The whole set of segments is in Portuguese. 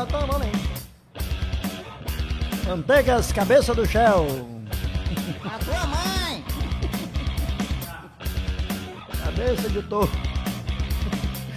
já tô valendo. Manteigas, cabeça do Shell. A tua mãe! Cabeça de touro.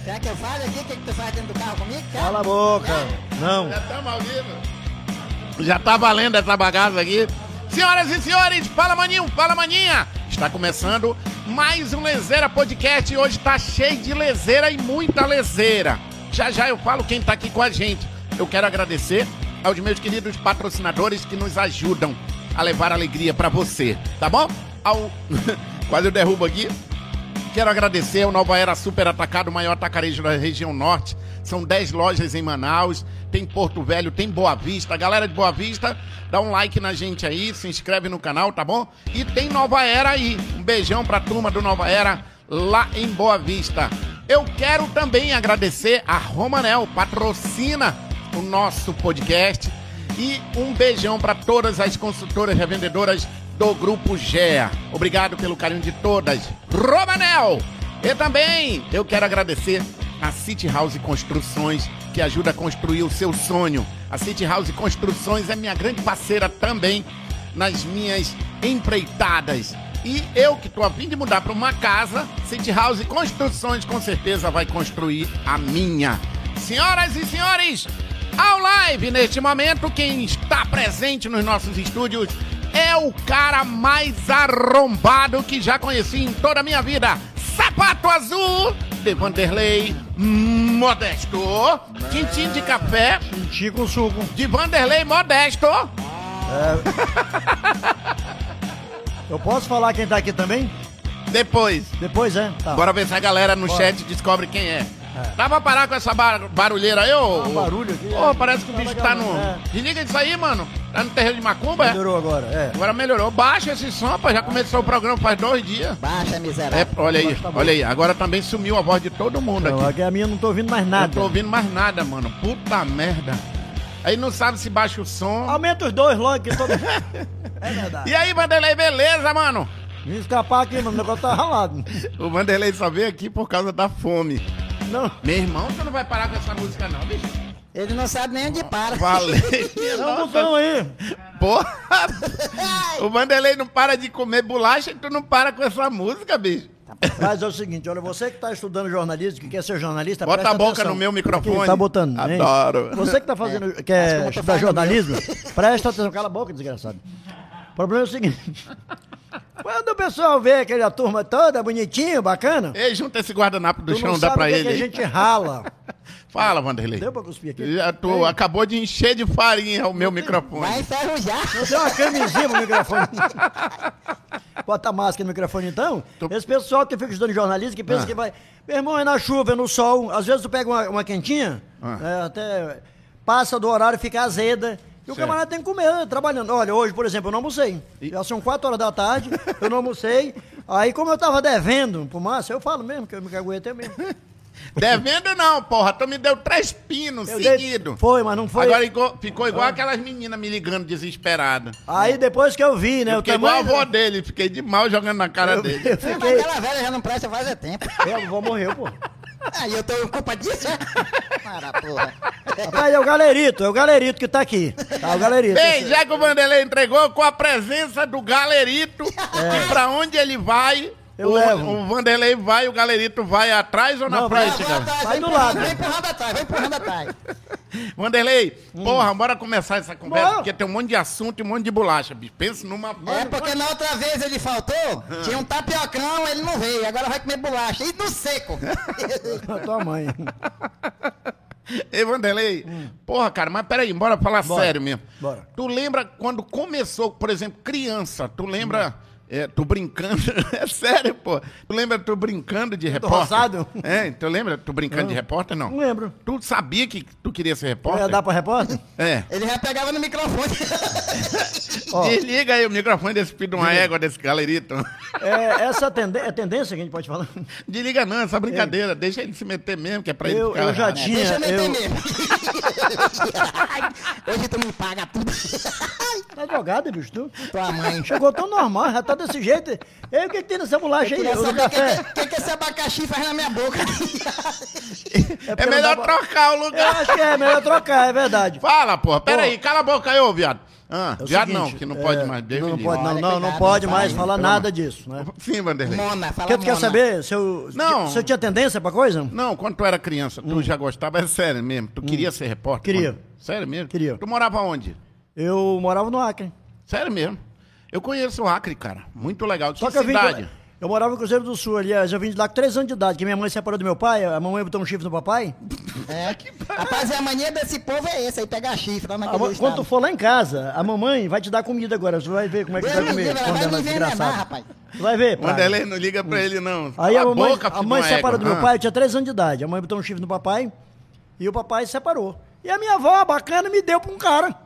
Quer que eu fale aqui o que, que tu faz dentro do carro comigo? Quer? Cala a boca. Não. Já estamos ao vivo. Já tá valendo essa bagaça aqui. Senhoras e senhores, fala maninho, fala maninha. Está começando mais um Lezeira Podcast e hoje tá cheio de lezeira e muita lezeira. Já já eu falo quem tá aqui com a gente. Eu quero agradecer aos meus queridos patrocinadores que nos ajudam a levar alegria pra você, tá bom? Ao Quase eu derrubo aqui. Quero agradecer ao Nova Era Super Atacado, o maior atacarejo da região norte. São 10 lojas em Manaus, tem Porto Velho, tem Boa Vista. Galera de Boa Vista, dá um like na gente aí, se inscreve no canal, tá bom? E tem Nova Era aí. Um beijão pra turma do Nova Era lá em Boa Vista. Eu quero também agradecer a Romanel, patrocina o nosso podcast. E um beijão para todas as consultoras revendedoras do Grupo GEA. Obrigado pelo carinho de todas. Romanel! E também eu quero agradecer a City House Construções, que ajuda a construir o seu sonho. A City House Construções é minha grande parceira também nas minhas empreitadas. E eu que estou a fim de mudar para uma casa, City House Construções com certeza vai construir a minha. Senhoras e senhores, ao live neste momento, quem está presente nos nossos estúdios é o cara mais arrombado que já conheci em toda a minha vida. Sapato azul de Vanderlei Modesto. Tintim de café Tintim com suco. de Vanderlei Modesto. Eu posso falar quem tá aqui também? Depois, Depois, é? Tá. bora ver se a galera no Bora. chat descobre quem é. Dá pra parar com essa bar- barulheira aí, ô? um barulho aqui, Ô, é. parece que o Tá bicho tá no. né? Desliga isso aí, mano. Tá no terreiro de macumba, é? Melhorou agora, é. Agora melhorou. Baixa esse som, pá. Já começou o programa faz dois dias. Baixa, É, miserável. olha aí, tá olha aí. Agora também sumiu a voz de todo mundo Não, aqui. aqui a minha não tô ouvindo mais Não nada. tô ouvindo mais nada, mano. Puta merda. Aí não sabe se baixa o som. Aumenta os dois logo que todo. é verdade. E aí, Vanderlei, beleza, mano? Me escapar aqui, mano. O negócio tá ralado. O Vanderlei só veio aqui por causa da fome. Não. Meu irmão, você não vai parar com essa música, não, bicho? Ele não sabe nem onde para. Falei. Dá um botão aí. Porra! O Vanderlei não para de comer bolacha e tu não para com essa música, bicho. Mas é o seguinte, olha, você que tá estudando jornalismo, que quer ser jornalista, Bota a boca atenção. no meu microfone. Aqui, tá botando. hein? Adoro. Você que tá fazendo, que quer estudar jornalismo, presta atenção. Cala a boca, desgraçado. O problema é o seguinte. Quando o pessoal vê aquela turma toda bonitinho, bacana, Ei, junta esse guardanapo do chão, não dá pra que, ele. que a gente rala. Fala, Vanderlei. Deu pra cuspir aqui? Já tu acabou de encher de farinha o meu microfone. Vai enferrujar. Tem uma camisinha no microfone. Bota a máscara no microfone então. Tô- Esse pessoal que fica estudando jornalismo, que pensa Ah. que vai. Meu irmão, é na chuva, é no sol. Às vezes tu pega uma, uma quentinha, Ah. é, até passa do horário, fica azeda. E o Certo. camarada tem que comer, né, trabalhando. Olha, hoje, por exemplo, eu não almocei. E- Já são 4 horas da tarde, eu não almocei. Aí, como eu tava devendo pro Márcio, eu falo mesmo, que eu me caguetei mesmo. Devendo não, porra. Tu me deu três pinos Eu dei- seguidos. Foi, mas não foi. Agora igual- ficou igual aquelas meninas me ligando desesperadas. Aí depois que eu vi, né? Eu o fiquei igual a avó dele, fiquei de mal jogando na cara eu, dele. eu Mas fiquei. aquela velha já não presta faz é tempo. Eu vou morrer, pô. Aí eu tô com culpa disso? é? Para, porra. Rapaz, é o galerito, é o galerito que tá aqui. Tá, o galerito. Bem, já que o Vanderlei entregou com a presença do Galerito, que pra onde ele vai, Eu o, levo. o Vanderlei vai, o Galerito vai atrás ou na Não, frente, Vai cara? atrás, Vai vai do lado. Vai empurrando atrás, vai empurrando atrás. Vanderlei, porra, bora começar essa conversa, Bora. porque tem um monte de assunto e um monte de bolacha, bicho. Pensa numa... É porque na outra vez ele faltou, tinha um tapiocão, ele não veio, agora vai comer bolacha. E no seco. A tua mãe. Ei, Vanderlei, porra, cara, mas peraí, bora falar Bora. sério mesmo. Bora. Tu lembra quando começou, por exemplo, criança, tu lembra... é, tu brincando, é sério, pô. Tu lembra tu brincando de repórter? roçado? É, tu lembra tu brincando de repórter, não? Não lembro. Tu sabia que tu queria ser Eu repórter? ia dar pra repórter? É. Ele já pegava no microfone. Ó. Desliga aí o microfone desse filho de uma égua, desse galerito. É, essa tende é tendência que a gente pode falar. Desliga não, essa brincadeira. Deixa ele se meter mesmo, que é pra ele Eu- ficar... eu já tinha- Deixa eu meter eu- mesmo. Hoje tu me paga tudo. Tá advogado, bicho, tu? Tua mãe. Chegou tão normal, já tá desse jeito. E o que, tem nessa bolacha aí? O que, que, que, que esse abacaxi faz na minha boca. É porque melhor trocar o Eu lugar. acho que é melhor trocar, é verdade. Fala, porra. Pera aí, cala a boca aí, ô viado. Ah, É viado seguinte, não, que não pode é, mais. Não, não pode, não, não, não pode não mais fala, falar nada disso, né? Sim, Vanderlei. Mona, fala Porque tu quer saber se eu, Não. se eu tinha tendência pra coisa? Não, quando tu era criança, tu já gostava, é sério mesmo. Tu queria ser repórter? Hum. Queria. Quando- Sério mesmo? Queria. Tu morava onde? Eu morava no Acre. Sério mesmo. Eu conheço o Acre, cara. Muito legal. De Só que que eu vim cidade? de, eu morava no Cruzeiro do Sul, aliás, eu vim de lá com 3 anos de idade, que minha mãe separou do meu pai, a mamãe botou um chifre no papai. É. Rapaz, a mania desse povo é esse aí, pegar chifre lá A naquele estado. quando tu for lá em casa, a mamãe vai te dar comida agora, você vai ver como é que você vai me comer. ela vai me é envenenar, rapaz. Tu vai ver, pai. Não liga pra ele, não. Aí a mamãe, boca, a mãe uma separou do meu Ah. pai, eu tinha 3 anos de idade. A mãe botou um chifre no papai e o papai separou. E a minha avó, bacana, me deu pra um cara.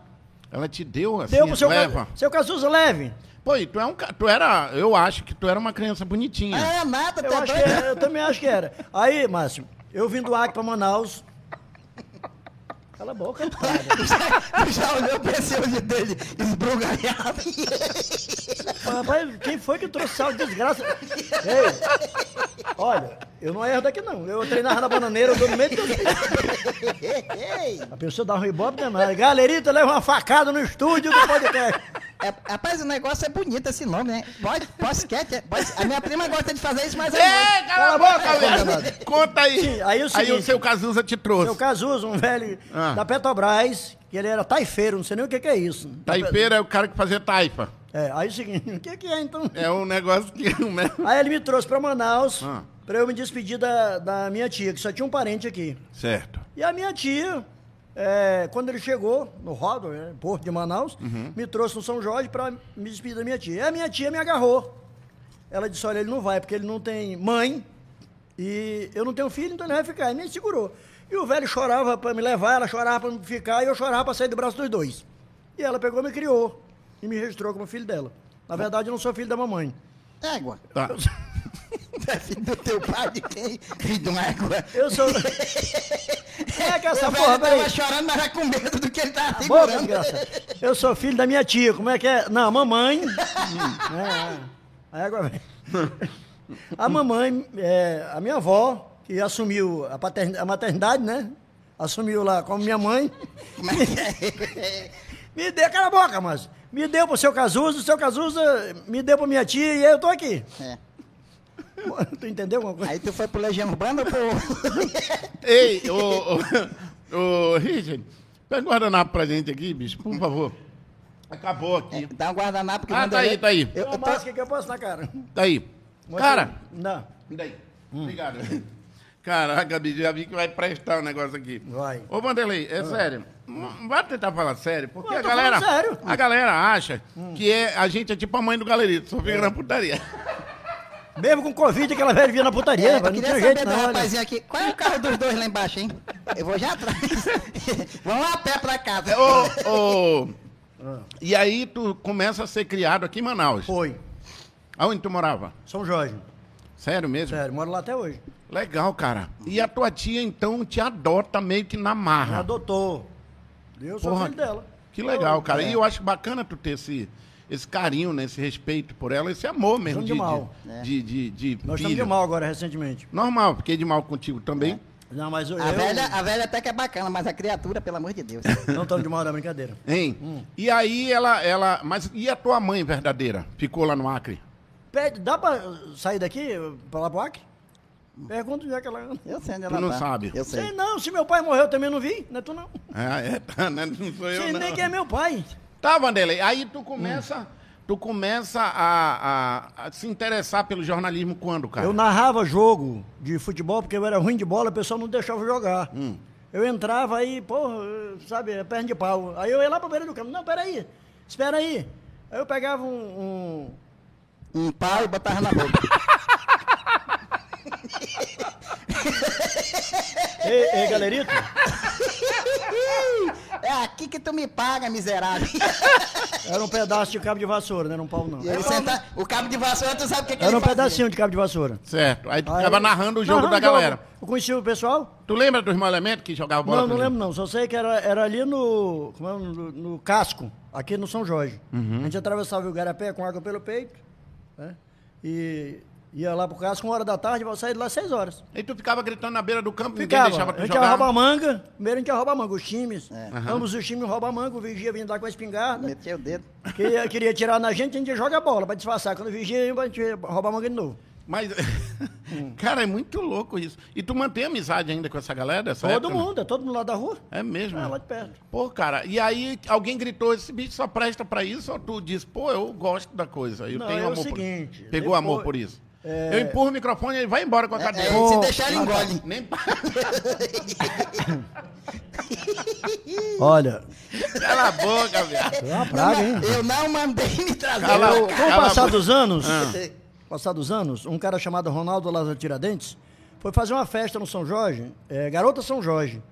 Ela te deu assim, Deu pro seu, leva. ca- seu Cazuza leve. Pô, e tu, é um, tu era, eu acho que tu era uma criança bonitinha. É, nada, Eu, tá acho era, eu também acho que era. Aí, Márcio, eu vim do Acre pra Manaus. Cala a boca, cara. Já olhou pra esse olho dele esbrugalhado. Rapaz, quem foi que trouxe sal de desgraça? Ei, olha, eu não erro daqui não. Eu treinava na bananeira, eu dou no meio do A pessoa dá um ribope danado. Galerita leva uma facada no estúdio do podcast. É, rapaz, o negócio é bonito esse nome, né? Pode, podcast, é, pode- a minha prima gosta de fazer isso, mas é Ei, cala a boca, danado. Conta aí. Sim, aí é o seguinte- seu Cazuza te trouxe. Seu Cazuza, um velho Ah. da Petrobras, que ele era taifeiro, não sei nem o que, que é isso. Taipeira é o cara que fazia taifa. É, aí é o seguinte, o que, que é então? É um negócio que... Aí ele me trouxe pra Manaus, Ah. pra eu me despedir da, da minha tia, que só tinha um parente aqui. Certo. E a minha tia, é, quando ele chegou no Rodo, né, Porto de Manaus, Uhum. me trouxe no São Jorge pra me despedir da minha tia. E a minha tia me agarrou. Ela disse, olha, ele não vai, porque ele não tem mãe e eu não tenho filho, então ele vai ficar. E me segurou. E o velho chorava pra me levar, ela chorava pra me ficar, e eu chorava pra sair do braço dos dois. E ela pegou me criou. E me registrou como filho dela. Na verdade, eu não sou filho da mamãe. égua. Tá. É filho do teu pai de quem? Filho de uma égua. Eu sou... é que essa o porra, velho peraí. tava chorando, mas vai com medo do que ele tava Boca, segurando. desgraça. Eu sou filho da minha tia. Como é que é? Não, a mamãe. Hum, é, a égua vem. A mamãe, é, a minha avó, que assumiu a, patern- a maternidade, né? Assumiu lá como minha mãe. Como é que é? Me deu, cala a boca, mas. Me deu pro seu Cazuza, o seu Cazuza me deu pra minha tia e eu tô aqui. É. Tu entendeu alguma coisa? Aí tu foi pro Legião Urbana ou pro... Ei, ô, ô, ô, Richard, pega o guardanapo pra gente aqui, bicho, por favor. Acabou aqui. Dá um guardanapo que Ah, tá aí, tá aí. Eu, eu tô... máscara que eu posso na cara. Tá aí. Cara, Não, me dá aí. Obrigado. Caraca, bicho, já vi que vai prestar o negócio aqui. Vai. Ô, Vanderlei, é sério. Não vai tentar falar sério, porque a galera. sério. A galera acha que é, a gente é tipo a mãe do galerito, só fica na putaria. Mesmo com Covid, aquela velha vinha na putaria, É, eu rapaz, não queria saber jeito não. aqui. Qual é o carro dos dois lá embaixo, hein? Eu vou já atrás. Vamos lá a pé pra casa. Ô, ô. E aí tu começa a ser criado aqui em Manaus. Foi. Aonde tu morava? São Jorge. Sério mesmo? Sério, moro lá até hoje. Legal, cara. E a tua tia, então, te adota meio que na Me marra. adotou. Eu sou Porra, filho dela. Que legal, cara. É. E eu acho bacana tu ter esse, esse carinho, né? esse respeito por ela, esse amor mesmo Estamos de, de mal. de, de, de, de Nós estamos filho. de mal agora, recentemente. Normal, fiquei de mal contigo também. Não, mas eu, A eu velha, a velha até que é bacana, mas a criatura, pelo amor de Deus. não estamos de mal da brincadeira. Hein? Hum. E aí ela, ela. Mas e a tua mãe verdadeira? Ficou lá no Acre? Pede, dá pra sair daqui, pra lá pro Acre? Pergunta onde é que ela anda. Eu sei onde Tu ela não tá. sabe. Eu sei. Sei não, se meu pai morreu eu também não vi, não é tu não. Ah, é, tá, né? Não sou eu, Sei não. nem quem é meu pai. Tá, Vanderlei. Aí tu começa. Tu começa a, a- a se interessar pelo jornalismo quando, cara? Eu narrava jogo de futebol, porque eu era ruim de bola, o pessoal não deixava eu jogar. Hum. Eu entrava aí, porra, sabe, é perna de pau. Aí eu ia lá pra beira do campo. Não, peraí, espera aí. Aí eu pegava um- um, Um pau e botava na boca. Ei, ei, galerito, É aqui que tu me paga, miserável. era um pedaço de cabo de vassoura, não era um pau, não. E aí senta, o cabo de vassoura, tu sabe o que, que Era ele um fazia? pedacinho de cabo de vassoura. Certo. Aí tu Aí- ficava narrando o jogo Narrando da galera. Eu conheci o pessoal? Tu lembra dos elementos que jogavam bola? Não, não com lembro não. Só sei que era, era ali no, como é, no, no casco, aqui no São Jorge. Uhum. A gente atravessava o Garapé com água pelo peito né? E ia lá pro caso com uma hora da tarde, vou sair de lá às seis horas. E tu ficava gritando na beira do campo, ninguém Ficava. deixava A tu gente ia jogar. roubar manga. Primeiro a gente ia roubar manga. Os times. Aham. Ambos os times roubam manga. O vigia vinha lá com a espingarda. Meteu o dedo. Queria, queria tirar na gente, a gente joga a bola pra disfarçar. Quando o vigia ia, a gente ia roubar manga de novo. Mas, Hum. cara, é muito louco isso. E tu mantém amizade ainda com essa galera dessa Todo época, né? mundo, é todo mundo lá da rua. É mesmo? É, lá de perto. Pô, cara, e aí alguém gritou, esse bicho só presta pra isso, ou tu disse, pô, eu gosto da coisa, eu Não, tenho é o amor seguinte, por Pegou depois- amor por isso. É. Eu empurro o microfone e ele vai embora com a É, cadeira. é, Pô, se deixar, ele engole. Nem Olha, Cala a boca, viado. é uma praga, hein? Eu não mandei me trazer. Cala- Eu- Com o passar boca. dos anos, Ah. passar dos anos, um cara chamado Ronaldo Lázaro Tiradentes foi fazer uma festa no São Jorge, é, Garota São Jorge.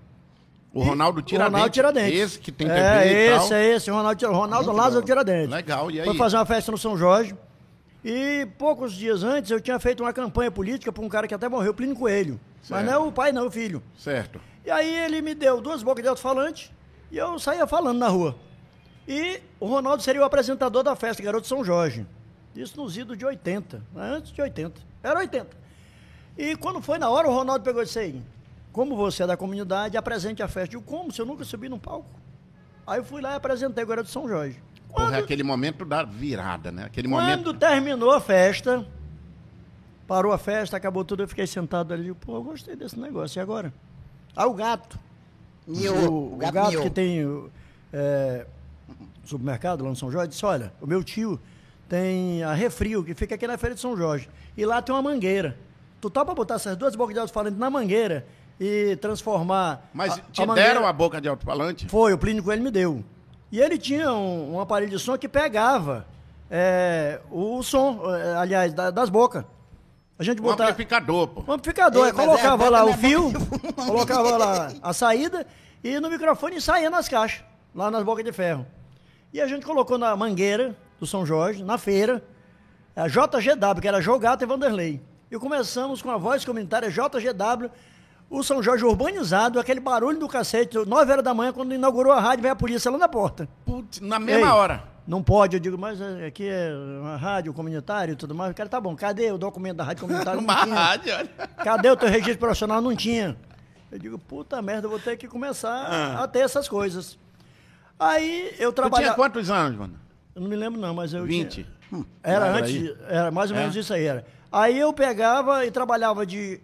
O Ronaldo O Tiradentes. Ronaldo Tiradentes. Esse que tem TV É, e tal. esse, é esse, Ronaldo, Tira- Ronaldo Lázaro Tiradentes. Legal, e aí? Foi fazer uma festa no São Jorge. E poucos dias antes eu tinha feito uma campanha política para um cara que até morreu, Plínio Coelho. Mas Certo. não é o pai, não, o filho. Certo. E aí ele me deu duas bocas de alto-falante e eu saía falando na rua. E o Ronaldo seria o apresentador da festa, Garoto São Jorge. Isso nos idos de 80, né? antes de 80. Era 80. E quando foi na hora, o Ronaldo pegou e disse aí, como você é da comunidade, apresente a festa. Eu, como? Se eu nunca subi num palco? Aí eu fui lá e apresentei o Garoto São Jorge. Porra, é Quando, aquele momento da virada, né? Aquele quando momento. terminou a festa, parou a festa, acabou tudo, eu fiquei sentado ali. Pô, eu gostei desse negócio. E agora? Ah, o gato. Miou, o, o gato gato miou. que tem é, supermercado lá no São Jorge disse: Olha, o meu tio tem a Refrio, que fica aqui na Feira de São Jorge. E lá tem uma mangueira. Tu topa botar essas duas bocas de alto-falante na mangueira e transformar. Mas a- te a mangueira- deram a boca de alto-falante? Foi, o Plínio Coelho me deu. E ele tinha um, um aparelho de som que pegava é, o som, é, aliás, da- das bocas. A gente Um botava. amplificador, pô. Um amplificador, Ei, mas colocava é, lá o fio, colocava lá a saída e no microfone saía nas caixas, lá nas bocas de ferro. E a gente colocou na mangueira do São Jorge, na feira, a JGW, que era Jogato e Vanderlei. E começamos com a voz comunitária JGW, o São Jorge urbanizado, aquele barulho do cacete, 9 horas da manhã, quando inaugurou a rádio, veio a polícia lá na porta. Putz, na mesma Ei, hora. Não pode, eu digo, mas é, aqui é uma rádio comunitária e tudo mais. O cara, tá bom, cadê o documento da rádio comunitária? Não Uma tinha. rádio, olha. Cadê o teu registro profissional? Não tinha. Eu digo, puta merda, eu vou ter que começar Ah. a ter essas coisas. Aí eu Tu tinha trabalhava. quantos anos, mano? Eu não me lembro, não, mas eu. 20? Tinha... Era Por antes, aí. era mais ou É? menos isso aí. Era. Aí eu pegava e trabalhava de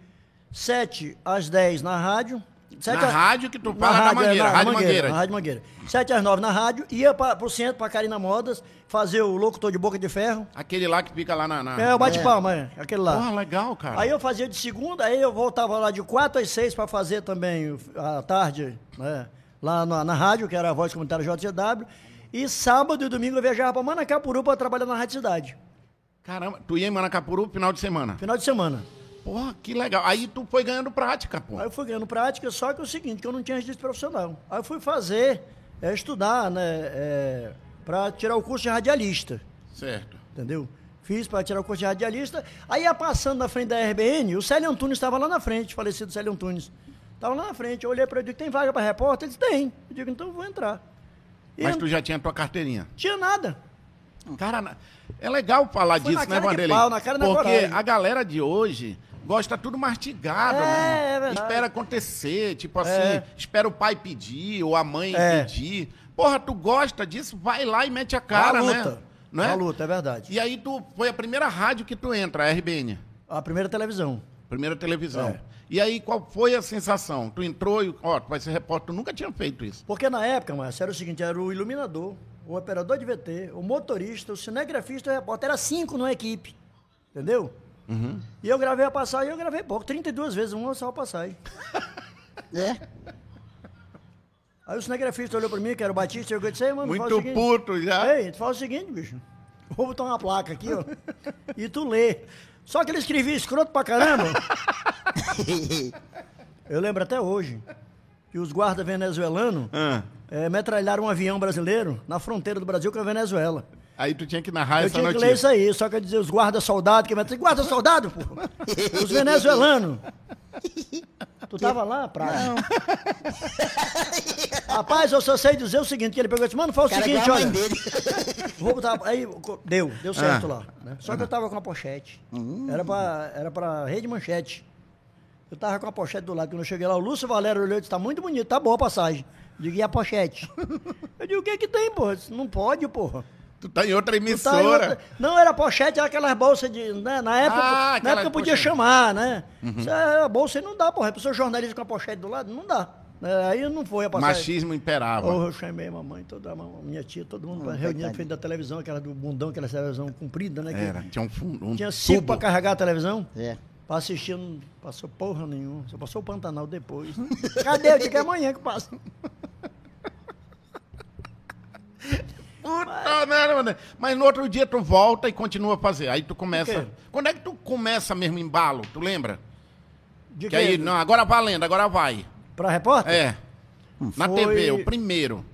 7 às 10 na rádio. Na a- rádio que tu na fala na rádio, é, Mangueira, Rádio Mangueira. Na Rádio Mangueira. 7 às 9 na rádio, ia para pro centro, pra Karina Modas, fazer o locutor de boca de ferro. Aquele lá que fica lá na. na... É, o bate-palma, é, aquele lá. Porra, legal, cara. Aí eu fazia de segunda, aí eu voltava lá de 4 às 6 para fazer também a tarde, né, lá na, na rádio, que era a voz comunitária JCW. E sábado e domingo eu viajava para Manacapuru para trabalhar na Rádio Cidade. Caramba, tu ia em Manacapuru final de semana. Final de semana. Porra, que legal. Aí tu foi ganhando prática, pô. Aí eu fui ganhando prática, só que é o seguinte, que eu não tinha registro profissional. Aí eu fui fazer, é, estudar, né, é, para tirar o curso de radialista. Certo. entendeu? Fiz para tirar o curso de radialista. Aí ia passando na frente da RBN, o Célio Antunes estava lá na frente, falecido Célio Antunes. Estava lá na frente. Eu olhei para ele e disse, tem vaga para repórter? Ele disse, tem. Eu digo, então eu vou entrar. E Mas tu já tinha tua carteirinha. tinha nada. Cara, é legal falar Foi disso, né, Vanderlei? Porque a galera de hoje gosta tudo mastigado, É, né? é verdade. Espera acontecer, tipo assim, É. espera o pai pedir ou a mãe É. pedir. Porra, tu gosta disso? Vai lá e mete a cara, a né? luta. Não é? A luta, é verdade. E aí tu foi a primeira rádio que tu entra, a RBN, A primeira televisão. primeira televisão. É. E aí qual foi a sensação? Tu entrou e, ó, tu vai ser repórter, tu nunca tinha feito isso. Porque na época, Márcio, era o seguinte, era o iluminador, o operador de VT, o motorista, o cinegrafista e o repórter. Era cinco numa equipe. Entendeu? Uhum. E eu gravei a passagem, eu gravei pouco, 32 vezes, uma só a passagem. É. Aí o cinegrafista olhou pra mim, que era o Batista, e eu disse, ei, mano, Muito seguinte, puto já. Ei, tu faz o seguinte, bicho. Vou botar uma placa aqui, ó. e tu lê. Só que ele escrevia escroto pra caramba. Eu lembro até hoje que os guardas venezuelanos Ah. eh, metralharam um avião brasileiro na fronteira do Brasil com a Venezuela. Aí tu tinha que narrar Eu essa tinha que notícia. ler isso aí, só que eu dizia os guardas soldados, que metralharam. Guarda soldado, pô! Os venezuelanos. Tu tava lá, praia? Não. Rapaz, eu só sei dizer o seguinte, que ele pegou e disse, mano, faz o Cara, seguinte, olha. dele. Vou botar, aí deu, deu certo Ah. lá. né? Só que eu tava com a pochete. Hum. Era, pra, era pra rede manchete. Eu tava com a pochete do lado. Quando eu cheguei lá, o Lúcio Valério olhou e disse: tá muito bonito, tá boa a passagem. Digo, e a pochete? eu digo, o que que tem, porra? Eu disse, Não pode, porra. Tu tá em outra Tu tá em emissora. outra- Não, era pochete, era aquelas bolsas de. Né? Na época, Ah, na época podia pochete. chamar, né? Isso é, a bolsa aí não dá, porra. A pessoa jornalista com a pochete do lado, não dá. É, aí não foi a passagem. Machismo imperava. Oh, eu chamei a mamãe, toda a mam- minha tia, todo mundo para reunião na frente da televisão, aquela do bundão, aquela televisão comprida, né? que Era, tinha um fundo. Um Tinha cinco tubo. para carregar a televisão. É. Pra assistir, não passou porra nenhuma. Só passou o Pantanal depois. Cadê? Eu digo que é amanhã que passa. Puta merda, mano. Mas no outro dia tu volta e continua a fazer. Aí tu começa. Quando é que tu começa mesmo em embalo? Tu lembra? De Que aí, não, agora valendo, agora vai. Pra repórter? É. Na Foi- TV, o primeiro.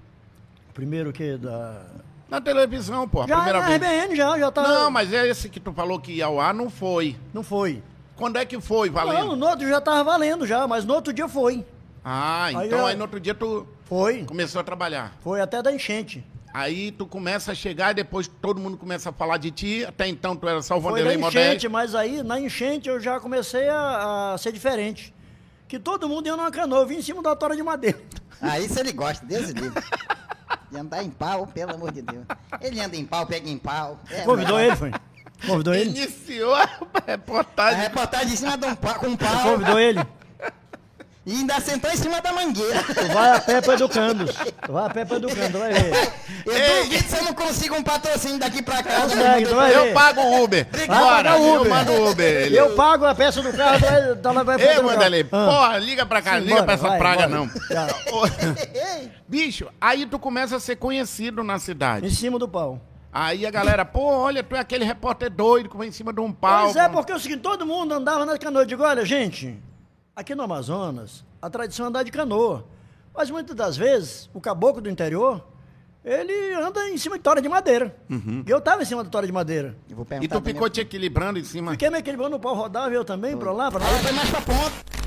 Primeiro que da... Na televisão, pô, a Já primeira na vez. RBN, já, já tá... Não, mas é esse que tu falou que ia ao ar, não foi. Não foi. Quando é que foi, valendo? Não, no outro já tava valendo já, mas no outro dia foi. Ah, Aí então eu- aí no outro dia tu Foi. começou a trabalhar. Foi até da enchente. Aí tu começa a chegar e depois todo mundo começa a falar de ti. Até então tu era só o Foi da Vanderlei enchente, mas aí na enchente eu já comecei a, a ser diferente. Que todo mundo ia numa canoa, eu vim em cima da tora de madeira. Aí se ele gosta, Deus livre. De andar em pau, pelo amor de Deus. Ele anda em pau, pega em pau. É, Convidou mas- ele, foi? Convidou ele? Iniciou a A reportagem. reportagem em cima de um pau, com um pau. Convidou ele? E ainda sentou em cima da mangueira. Tu vai a pé pra Educandos. Tu vai a pé pra Educandos, vai ver. Eu Ei. duvido se eu não consigo um patrocínio daqui pra casa. Vai Eu pago o Uber. Vai Bora, o eu Uber. mando o Uber. Ele. Eu pago a peça do carro, vai, tá lá, vai Ei, carro. Ah, porra, liga pra cá, Sim, liga bora, pra essa vai, praga, bora. não. Bicho, aí tu começa a ser conhecido na Em cidade. cima do pau. Aí a galera, pô, olha, tu é aquele repórter doido que vai em cima de um pau. Pois é, porque é o seguinte, todo mundo andava na canoa. Eu digo, olha, gente, aqui no Amazonas, a tradição é andar de canoa. Mas muitas das vezes, o caboclo do interior, ele anda em cima de tora de madeira. E eu tava em cima da tora de madeira. Eu vou E tu ficou te equilibrando em cima. Fiquei me equilibrando, o pau rodava, eu também, pra lá, pra lá. Aí foi mais pra ponta.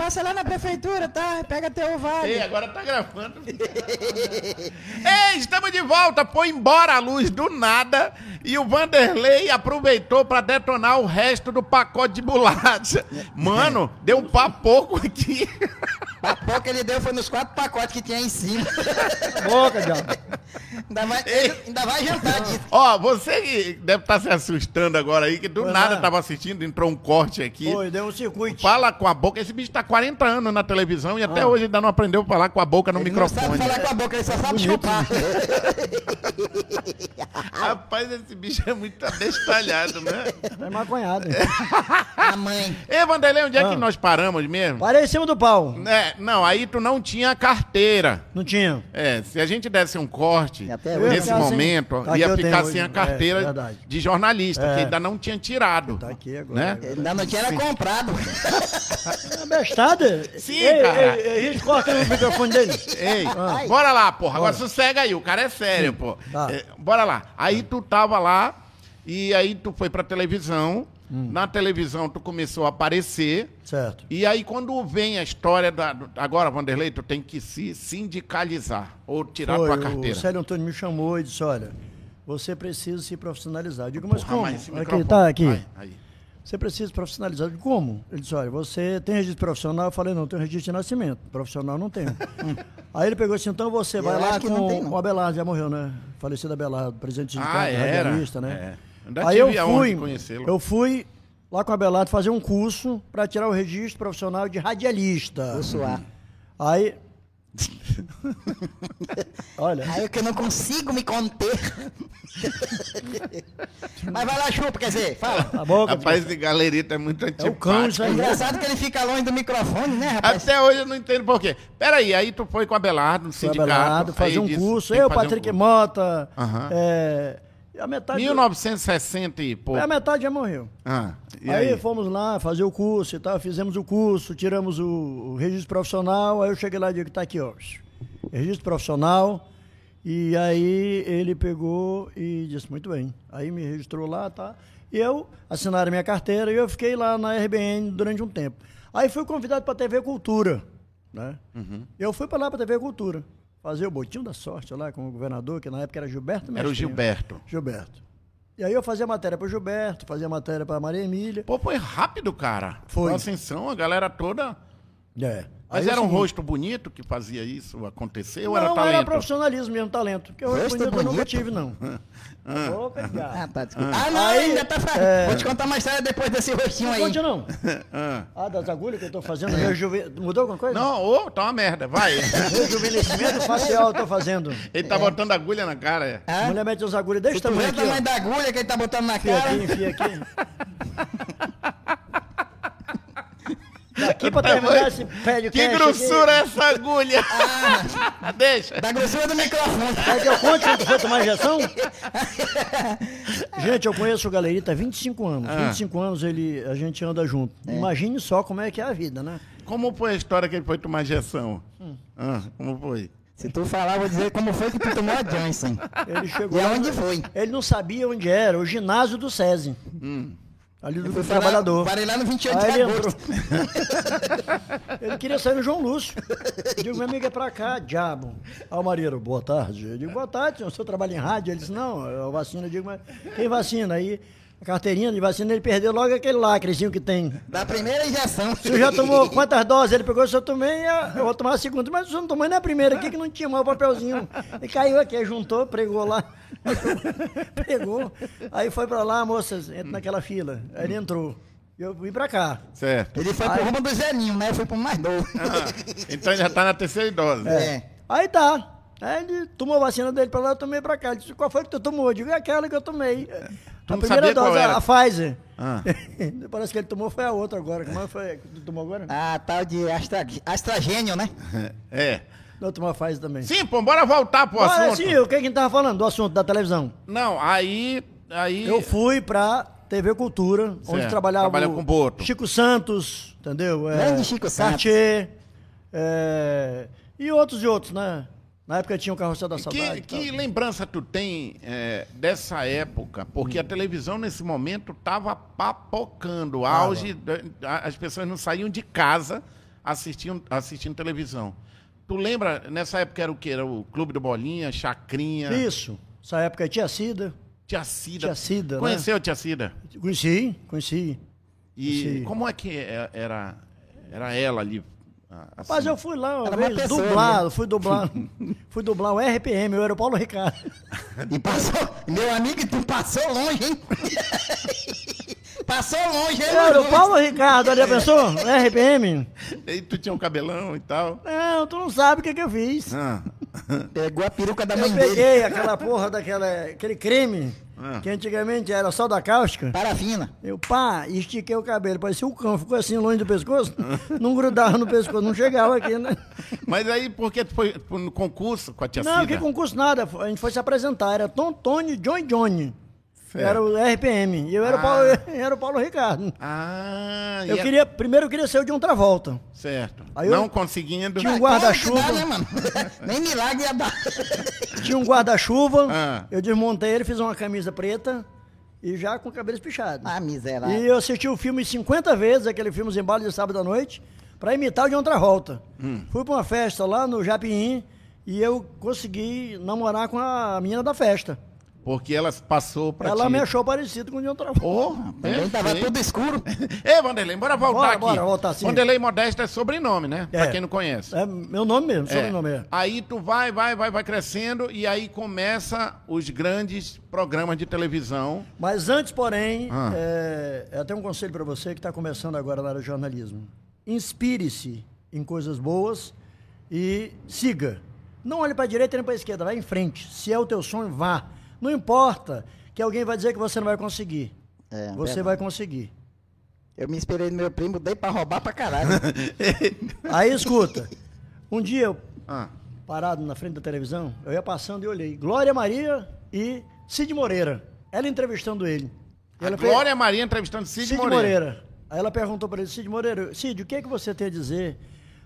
Passa lá na prefeitura, tá? Pega teu vale. Ei, agora tá gravando. Ei, estamos de volta. Foi embora a luz do nada e o Vanderlei aproveitou pra detonar o resto do pacote de bolacha. Mano, deu um papoco aqui. A pouco ele deu foi nos quatro pacotes que tinha aí em cima. Boca, diabo. Ainda vai, ainda vai jantar disso. Ó, você que deve estar se assustando agora aí, que do Foi nada lá. tava assistindo, entrou um corte aqui. Foi, deu um circuito. Fala com a boca. Esse bicho tá 40 anos na televisão e até hoje ainda não aprendeu a falar com a boca no Ele não microfone. sabe falar com a boca, ele só sabe chupar. Rapaz, esse bicho é muito abestalhado, né? É maconhado. A mãe. Ei, Vanderlei, onde é que Ah. nós paramos mesmo? Parei em cima do pau. É, não, aí tu não tinha carteira. Não tinha. É, se a gente desse um corte até hoje. nesse sem- momento, Tá aqui ia ficar sem a hoje. carteira É, de jornalista, É. que ainda não tinha tirado. Tá aqui agora. Né? Ainda não tinha era comprado. É bestada? Sim, ei, cara. Ei, ei, ei, corta no microfone dele. Ei, Ah. bora lá, porra. Agora Bora. sossega aí, o cara é sério, pô. Tá. É, bora lá. Aí tu tava lá e aí tu foi pra televisão. Hum. Na televisão tu começou a aparecer. Certo. E aí, quando vem a história da. Agora, Vanderlei, tu tem que se sindicalizar ou tirar Foi, tua O carteira. Célio Antônio me chamou e disse, olha, você precisa se profissionalizar. Eu digo, mas Porra, como? mas aqui, tá, aqui. Ai, aí. Você precisa profissionalizar. Eu digo, como? Ele disse, olha, você tem registro profissional? Eu falei, não, tenho registro de nascimento. Profissional não tenho. Aí ele pegou e disse, então você Eu vai lá acho que não tem, com não. o Abelardo, já morreu, né? Falecido Abelardo, presidente de Ah, radialista, né? É. Aí eu a fui, eu fui lá com o Abelardo fazer um curso para tirar o registro profissional de radialista. Vou suar. Aí. Olha. Aí é que eu não consigo me conter. Mas vai lá, chupa, quer dizer, fala. A boca. Rapaz, esse galerito é muito antipático. cão, isso É aí. engraçado que ele fica longe do microfone, né, rapaz? Até hoje eu não entendo por quê. Peraí, aí tu foi com o Abelardo no Fui a sindicato. Abelardo, fazer um disse, curso. Eu, fazer um Patrick curso. Mota. Aham. É, e a metade. 1960 e pouco. A metade já morreu. Ah, aí, aí? fomos lá fazer o curso e tal, fizemos o curso, tiramos o, o registro profissional, aí eu cheguei lá e digo, tá aqui, ó. Registro profissional. E aí ele pegou e disse, muito bem. Aí me registrou lá, tá? E eu assinaram minha carteira e eu fiquei lá na RBN durante um tempo. Aí fui convidado para a TV Cultura. Né? Uhum. Eu fui para lá para a TV Cultura. Fazer o botinho da sorte lá com o governador, que na época era Gilberto Era o. Gilberto. Gilberto. E aí eu fazia matéria para o Gilberto, fazia matéria para Maria Emília. Pô, foi rápido, cara. Foi. A ascensão, a galera toda. É. Mas Aí é era um seguinte, rosto bonito que fazia isso acontecer ou não, era talento? profissionalismo mesmo, talento. Porque eu Rosto bonito, eu nunca bonito? tive, não. Vou pegar. Ah, tá, desculpa. Ah, não, Aí, ainda tá falando. é. Vou te contar uma história depois desse rostinho aí. Conte não. Ah. Ah, das agulhas que eu tô fazendo, rejuve... mudou alguma coisa? Não, ô, tá uma merda, vai. Rejuvenescimento facial eu tô fazendo. Ele tá botando agulha na cara. é. A Ah, mulher mete as agulhas desse tu vê tamanho o aqui, tamanho da agulha que ele tá botando na Enfia cara. aqui, enfia aqui. Daqui pra terminar esse pé de Que grossura é essa agulha? Ah. Deixa. Da grossura do microfone. Quer que eu conte quando foi tomar injeção? Gente, eu conheço o Galerita há 25 anos. Ah. 25 anos ele, a gente anda junto. Imagine só como é que é a vida, né? Como foi a história que ele foi tomar injeção? Hum. Ah, como foi? Se tu falar, eu vou dizer como foi que tu tomou a Johnson. Ele chegou E aonde foi? Ele não sabia onde era, o ginásio do SESI. Ali do trabalhador. Parei lá no 28 Aí de ele agosto. ele queria sair no João Lúcio. Eu digo, meu amigo, é pra cá, diabo. Aí o Marinheiro, boa tarde. Eu digo, boa tarde, o senhor trabalha em rádio? Ele disse, não, eu vacina. Eu digo, mas quem vacina? Aí a carteirinha de vacina, ele perdeu logo aquele lacrezinho que tem. Da primeira injeção. O senhor já tomou quantas doses? Ele pegou, o senhor tomei, eu vou tomar a segunda. Mas o senhor não tomou nem a primeira aqui, que não tinha mais o papelzinho. Ele caiu aqui, aí juntou, pregou lá. Pegou. Aí foi pra lá, moça, entra naquela fila. Aí ele entrou. Eu vim pra cá. Certo. Ele foi pro rumo do Zeninho, né? Foi pro mais novo. Ah, então ele já tá na terceira dose. É. Aí tá. Aí ele tomou a vacina dele pra lá, eu tomei pra cá. Ele disse, qual foi que tu tomou? Eu digo, é aquela que eu tomei. Tu a não primeira dose, a- era? a Pfizer. Ah. Parece que ele tomou foi a outra agora. Como é que foi? Tu tomou agora? Ah, tal de Astra, Astragênio, né? É. Não, tomou a Pfizer também. Sim, pô, bora voltar pro Ah, assunto. sim, o que que a gente tava falando? Do assunto da televisão. Não, aí. aí... Eu fui pra TV Cultura, onde Certo, trabalhava trabalhou o com Boto. Chico Santos, entendeu? É, Grande Chico Santos. Cartier, é, e outros e outros, né? Na época tinha o Carrossel da Saudade. Que, que lembrança tu tem é, dessa época? Porque Hum. a televisão nesse momento tava papocando, auge, da- a- as pessoas não saíam de casa assistindo, assistindo televisão. Tu lembra, nessa época era o que? Era o Clube do Bolinha, Chacrinha, Isso. Essa época tinha Cida. Tia Cida. Tia Cida, né? Conheceu a Tia Cida? Conheci, conheci. E Sim. como é que é- era, era ela ali? Ah, assim? Mas eu fui lá uma vez pessoa, dublar, né? fui dublar, fui dublar o RPM, eu era o Paulo Ricardo. E passou. Meu amigo, tu passou longe, hein? passou longe, hein, Eu era o? Paulo Ricardo, olha, pensou? RPM. E tu tinha um cabelão e tal. Não, tu não sabe o que, que eu fiz. Ah. Pegou a peruca da Eu mãe dele. peguei aquela porra daquela, aquele creme, Ah. que antigamente era só da cáustica. Parafina. Eu, pá, estiquei o cabelo, parecia um cão, ficou assim longe do pescoço, não grudava no pescoço, não chegava aqui, né? Mas aí, por que tu foi no concurso com a Tia Não, Cida? que concurso nada, a gente foi se apresentar, era Tom Tony John Johnny. Certo. Era o RPM, e eu era, o Paulo, eu era o Paulo Ricardo. Ah, Eu e a- queria, primeiro eu queria ser o de um Travolta. Certo. Aí eu- não conseguindo. Tinha um Ah, guarda-chuva. dá, né? Nem milagre ia dar. Tinha um guarda-chuva, Ah. eu desmontei ele, fiz uma camisa preta e já com o cabelo espichado. Ah, miserável. E eu assisti o filme 50 vezes, aquele filme Os Embalos de Sábado à Noite, pra imitar o de outra volta. Hum. Fui pra uma festa lá no Japim e eu consegui namorar com a menina da festa. Porque ela passou pra Ela ti. me achou parecido com o de outra volta. Oh, Também tava perfeito. tudo escuro. Ei, Vanderlei, bora voltar Bora, aqui. bora voltar, sim. Vanderlei Modesto é sobrenome, né? É. Pra quem não conhece. É meu nome mesmo, É. sobrenome é. Aí tu vai, vai, vai, vai crescendo e aí começa os grandes programas de televisão. Mas antes, porém, Ah. é, eu tenho um conselho para você que está começando agora na área de jornalismo. Inspire-se em coisas boas e siga. Não olhe para a direita nem para a esquerda, vá em frente. Se é o teu sonho, vá. Não importa que alguém vai dizer que você não vai conseguir. É, você verdade. vai conseguir. Eu me inspirei no meu primo, dei pra roubar pra caralho. Aí escuta. Um dia eu Ah, parado na frente da televisão, eu ia passando e olhei. Glória Maria e Cid Moreira. Ela entrevistando ele. Ela Glória Maria entrevistando Cid, Cid Moreira. Moreira. Aí ela perguntou para ele, Cid Moreira, Cid, o que é que você tem a dizer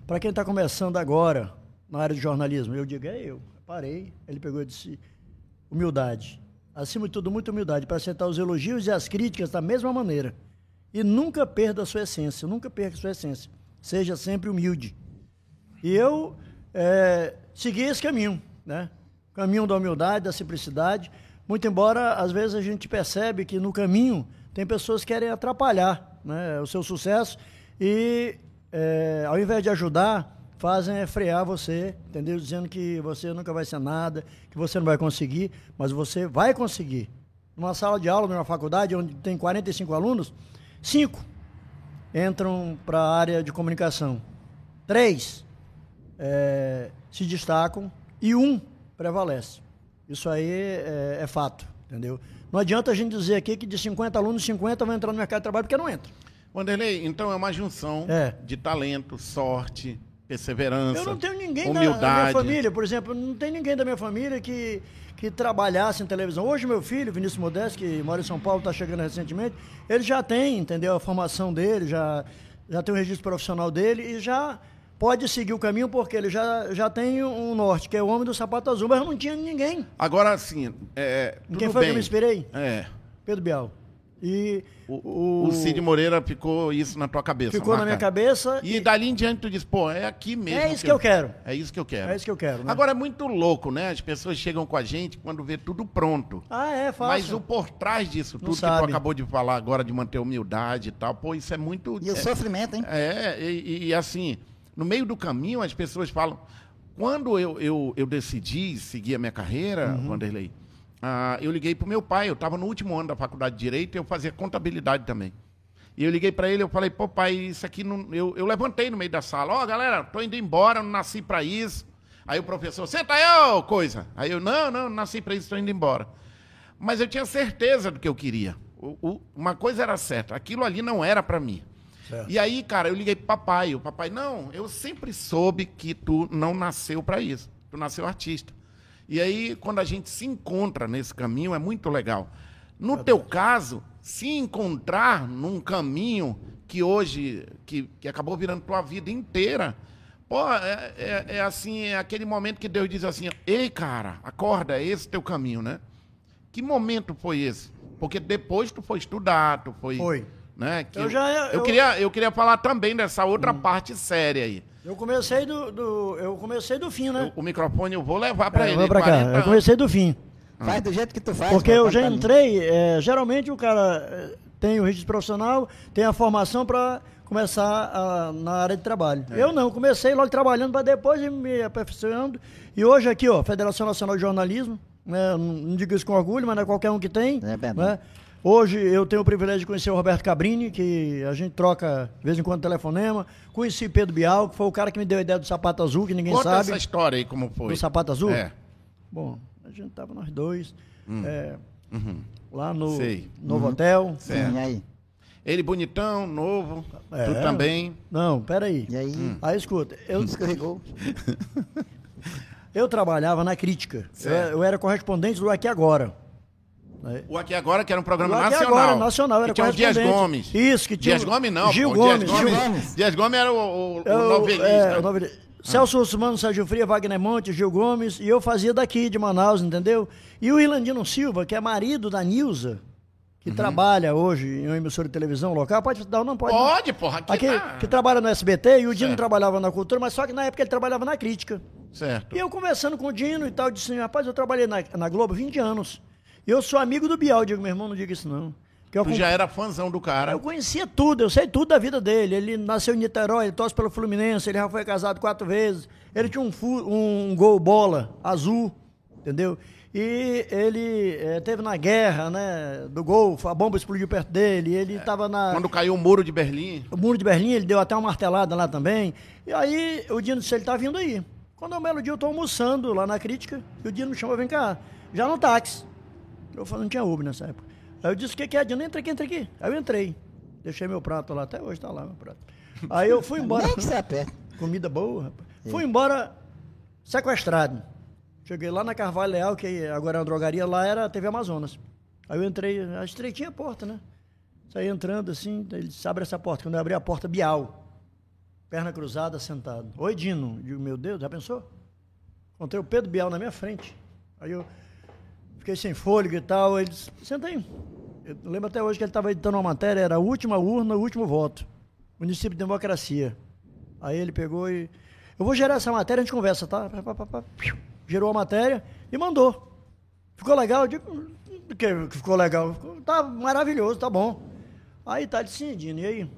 para quem está começando agora na área de jornalismo? Eu digo, é eu. Parei. Ele pegou e disse, humildade. acima de tudo, muita humildade para aceitar os elogios e as críticas da mesma maneira. E nunca perda a sua essência, nunca perca a sua essência. Seja sempre humilde. E eu é, segui esse caminho, né? Caminho da humildade, da simplicidade. Muito embora, às vezes, a gente percebe que no caminho tem pessoas que querem atrapalhar né, o seu sucesso e, é, ao invés de ajudar, fazem é frear você, entendeu? Dizendo que você nunca vai ser nada, que você não vai conseguir, mas você vai conseguir. Numa sala de aula, numa faculdade, onde tem 45 alunos, cinco entram para a área de comunicação. Três é, se destacam e um prevalece. Isso aí é, é, fato, entendeu? Não adianta a gente dizer aqui que de 50 alunos, 50 vão entrar no mercado de trabalho, porque não entra. Wanderlei, então é uma junção É. de talento, sorte, perseverança, Eu não tenho ninguém da, humildade. da minha família, por exemplo, não tem ninguém da minha família que, que trabalhasse em televisão. Hoje, meu filho, Vinícius Modesto, que mora em São Paulo, está chegando recentemente, ele já tem, entendeu, a formação dele, já, já tem o registro profissional dele e já pode seguir o caminho porque ele já, já tem um norte, que é o homem do sapato azul, mas eu não tinha ninguém. Agora, assim, é, Em quem foi que bem. eu me inspirei? É. Pedro Bial. E O, o Cid Moreira ficou isso na tua cabeça. ficou na minha marcado. cabeça. E dali em diante tu diz, pô, é aqui mesmo. É isso que eu quero. É isso que eu quero. É isso que eu quero, né? Agora é muito louco, né? As pessoas chegam com a gente quando vê tudo pronto. Ah, é, fácil. Mas o por trás disso, tudo que tu acabou de falar agora de manter humildade e tal, pô, isso é muito. E o é, sofrimento, hein? é, e, e- e assim, no meio do caminho as pessoas falam. Quando eu, eu, eu decidi seguir a minha carreira, Uhum. Vanderlei, ah, eu liguei pro meu pai, eu estava no último ano da faculdade de Direito e eu fazia contabilidade também. E eu liguei para ele, eu falei, pô, pai, isso aqui não. Eu, eu levantei no meio da sala, ó, galera, tô indo embora, não nasci para isso. Aí o professor, senta aí, ô coisa. Aí eu, não, não, não nasci para isso, tô indo embora. Mas eu tinha certeza do que eu queria. O- o- uma coisa era certa, aquilo ali não era para mim. Certo. E aí, cara, eu liguei pro papai. O papai, não, eu sempre soube que tu não nasceu para isso. Tu nasceu artista. E aí, quando a gente se encontra nesse caminho, é muito legal. No teu caso, se encontrar num caminho que hoje, que, que acabou virando tua vida inteira, pô, é, é, é assim, é aquele momento que Deus diz assim, ei, cara, acorda, é esse teu caminho, né? Que momento foi esse? Porque depois tu foi estudar, tu foi... Foi. Né? Que Eu já- eu, eu- queria, eu queria falar também dessa outra parte séria aí. Eu comecei do, do- eu comecei do fim, né? O, o microfone eu vou levar para É, ele. vou pra cá. 40 Eu comecei do fim. Faz do jeito que tu faz. Porque eu já entrei, é, geralmente o cara é, tem o registro profissional, tem a formação para começar a- na área de trabalho. É. Eu não, comecei logo trabalhando para depois ir me aperfeiçoando. E hoje aqui, ó, Federação Nacional de Jornalismo, né, não, não digo isso com orgulho, mas não é qualquer um que tem. É verdade. né? Hoje eu tenho o privilégio de conhecer o Roberto Cabrini, que a gente troca de vez em quando telefonema. Conheci Pedro Bial, que foi o cara que me deu a ideia do sapato azul, que ninguém Conta sabe. essa história aí, como foi. Do sapato azul? É. Bom, a gente tava nós dois. é, lá no Hum. Uhum. Sei. Uhum. novo hotel. Certo. Sim, aí? Ele bonitão, novo, É. tu também. Não, peraí. E aí? Hum. Aí escuta, eu, Escorregou. eu trabalhava na crítica. Eu, eu era correspondente do Aqui Agora. Né? O Aqui Agora, que era um programa O Aqui nacional. Agora, nacional, que era tinha o Dias. Gomes. Isso, que tinha Dias o- Gomes não, Gil pô. Gomes, Dias Gomes, Gil Gomes. Dias Gomes era o, o, o Eu- novelista. é, o noveli- Celso Russomano, Sérgio Fria, Wagner Monte, Gil Gomes, e eu fazia daqui, de Manaus, entendeu? E o Ilandino Silva, que é marido da Nilza, que Uhum. trabalha hoje em uma emissora de televisão local, pode dar ou não pode? não? Pode, porra. Aqui, Aqui, tá- que trabalha no SBT, e o Dino Certo. trabalhava na cultura, mas só que na época ele trabalhava na crítica. Certo. E eu conversando com o Dino e tal, eu disse assim, rapaz, eu trabalhei na, na Globo 20 anos. Eu sou amigo do Bial. Eu digo, meu irmão, não diga isso não. Eu, Tu já era fãzão do cara. eu conhecia tudo, eu sei tudo da vida dele. Ele nasceu em Niterói, ele torce pelo Fluminense, ele já foi casado quatro vezes. Ele tinha um, fu- um gol bola azul, entendeu? E ele eh, teve na guerra, né, do Golfo, a bomba explodiu perto dele, ele estava na... Quando caiu o muro de Berlim. O muro de Berlim, ele deu até uma martelada lá também. E aí o Dino disse, ele tá vindo aí. Quando é um belo dia eu tô almoçando lá na crítica, e o Dino me chamou, vem cá, já no táxi. Eu falei, não tinha Uber nessa época. Aí eu disse, o que, que é, Dino? Entra aqui, entra aqui. Aí eu entrei. Deixei meu prato lá, até hoje tá lá meu prato. Aí eu fui embora. Nem que você aperta. Comida boa, rapaz. Fui embora sequestrado. Cheguei lá na Carvalho Leal, que agora é uma drogaria, lá era a TV Amazonas. Aí eu entrei, a estreitinha a porta, né? Saí entrando assim, ele disse, abre essa porta. Quando eu abri a porta, Bial. Perna cruzada, sentado. Oi, Dino. Eu digo, meu Deus, já pensou? Encontrei o Pedro Bial na minha frente. Aí eu fiquei sem fôlego e tal. Ele disse, senta aí. Eu lembro até hoje que ele estava editando uma matéria, era a última urna, o último voto. Município de Democracia. Aí ele pegou e. Eu vou gerar essa matéria, a gente conversa, tá? Gerou a matéria e mandou. Ficou legal? Eu digo, "Hum, que ficou legal? Tá maravilhoso, tá bom. Aí tá decidindo, e aí?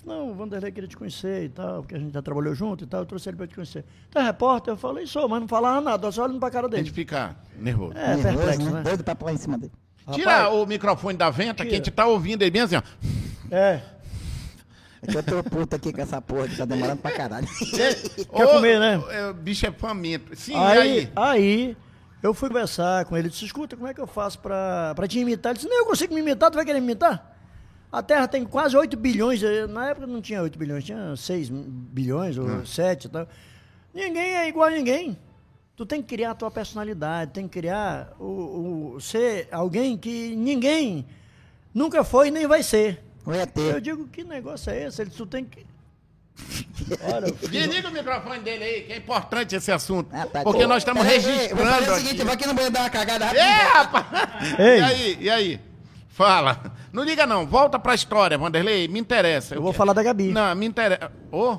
Disse, não, o Vanderlei queria te conhecer e tal, porque a gente já trabalhou junto e tal, eu trouxe ele pra te conhecer. Tá repórter? Eu falei, sou, mas não falava nada, só olhando pra cara A gente dele. fica nervoso. É, Nervoso, perplexo, né? Doido pra pular em cima dele. Tira Rapaz, o microfone da venta, que a Tira. gente tá ouvindo ele bem assim, ó. É, É que eu tô puto aqui com essa porra que tá demorando pra caralho. Quer comer, né? é, O bicho é faminto. Sim, aí, e aí? aí, eu fui conversar com ele, disse, escuta, como é que eu faço pra, pra te imitar? Ele disse, nem eu consigo me imitar, tu vai querer me imitar? A Terra tem quase 8 bilhões, eh, na época não tinha 8 bilhões, tinha 6 bilhões ou 7 e tal. Ninguém é igual a ninguém. Tu tem que criar a tua personalidade, tem que criar o, o- ser alguém que ninguém nunca foi nem vai ser. ET. Eu digo, que negócio é esse? Ele tu tem que... Olha, Desliga o microfone dele aí, que é importante esse assunto. Ah, tá. porque Ô, nós estamos peraí, Eu vou registrando fazer o aqui. seguinte, eu vou aqui no banheiro dar uma cagada rápida. É, rapaz! Ei. E aí, e aí? Fala. Não liga não, volta pra história, Vanderlei, me interessa. Eu vou falar da Gabi. Não, me interessa. Ô,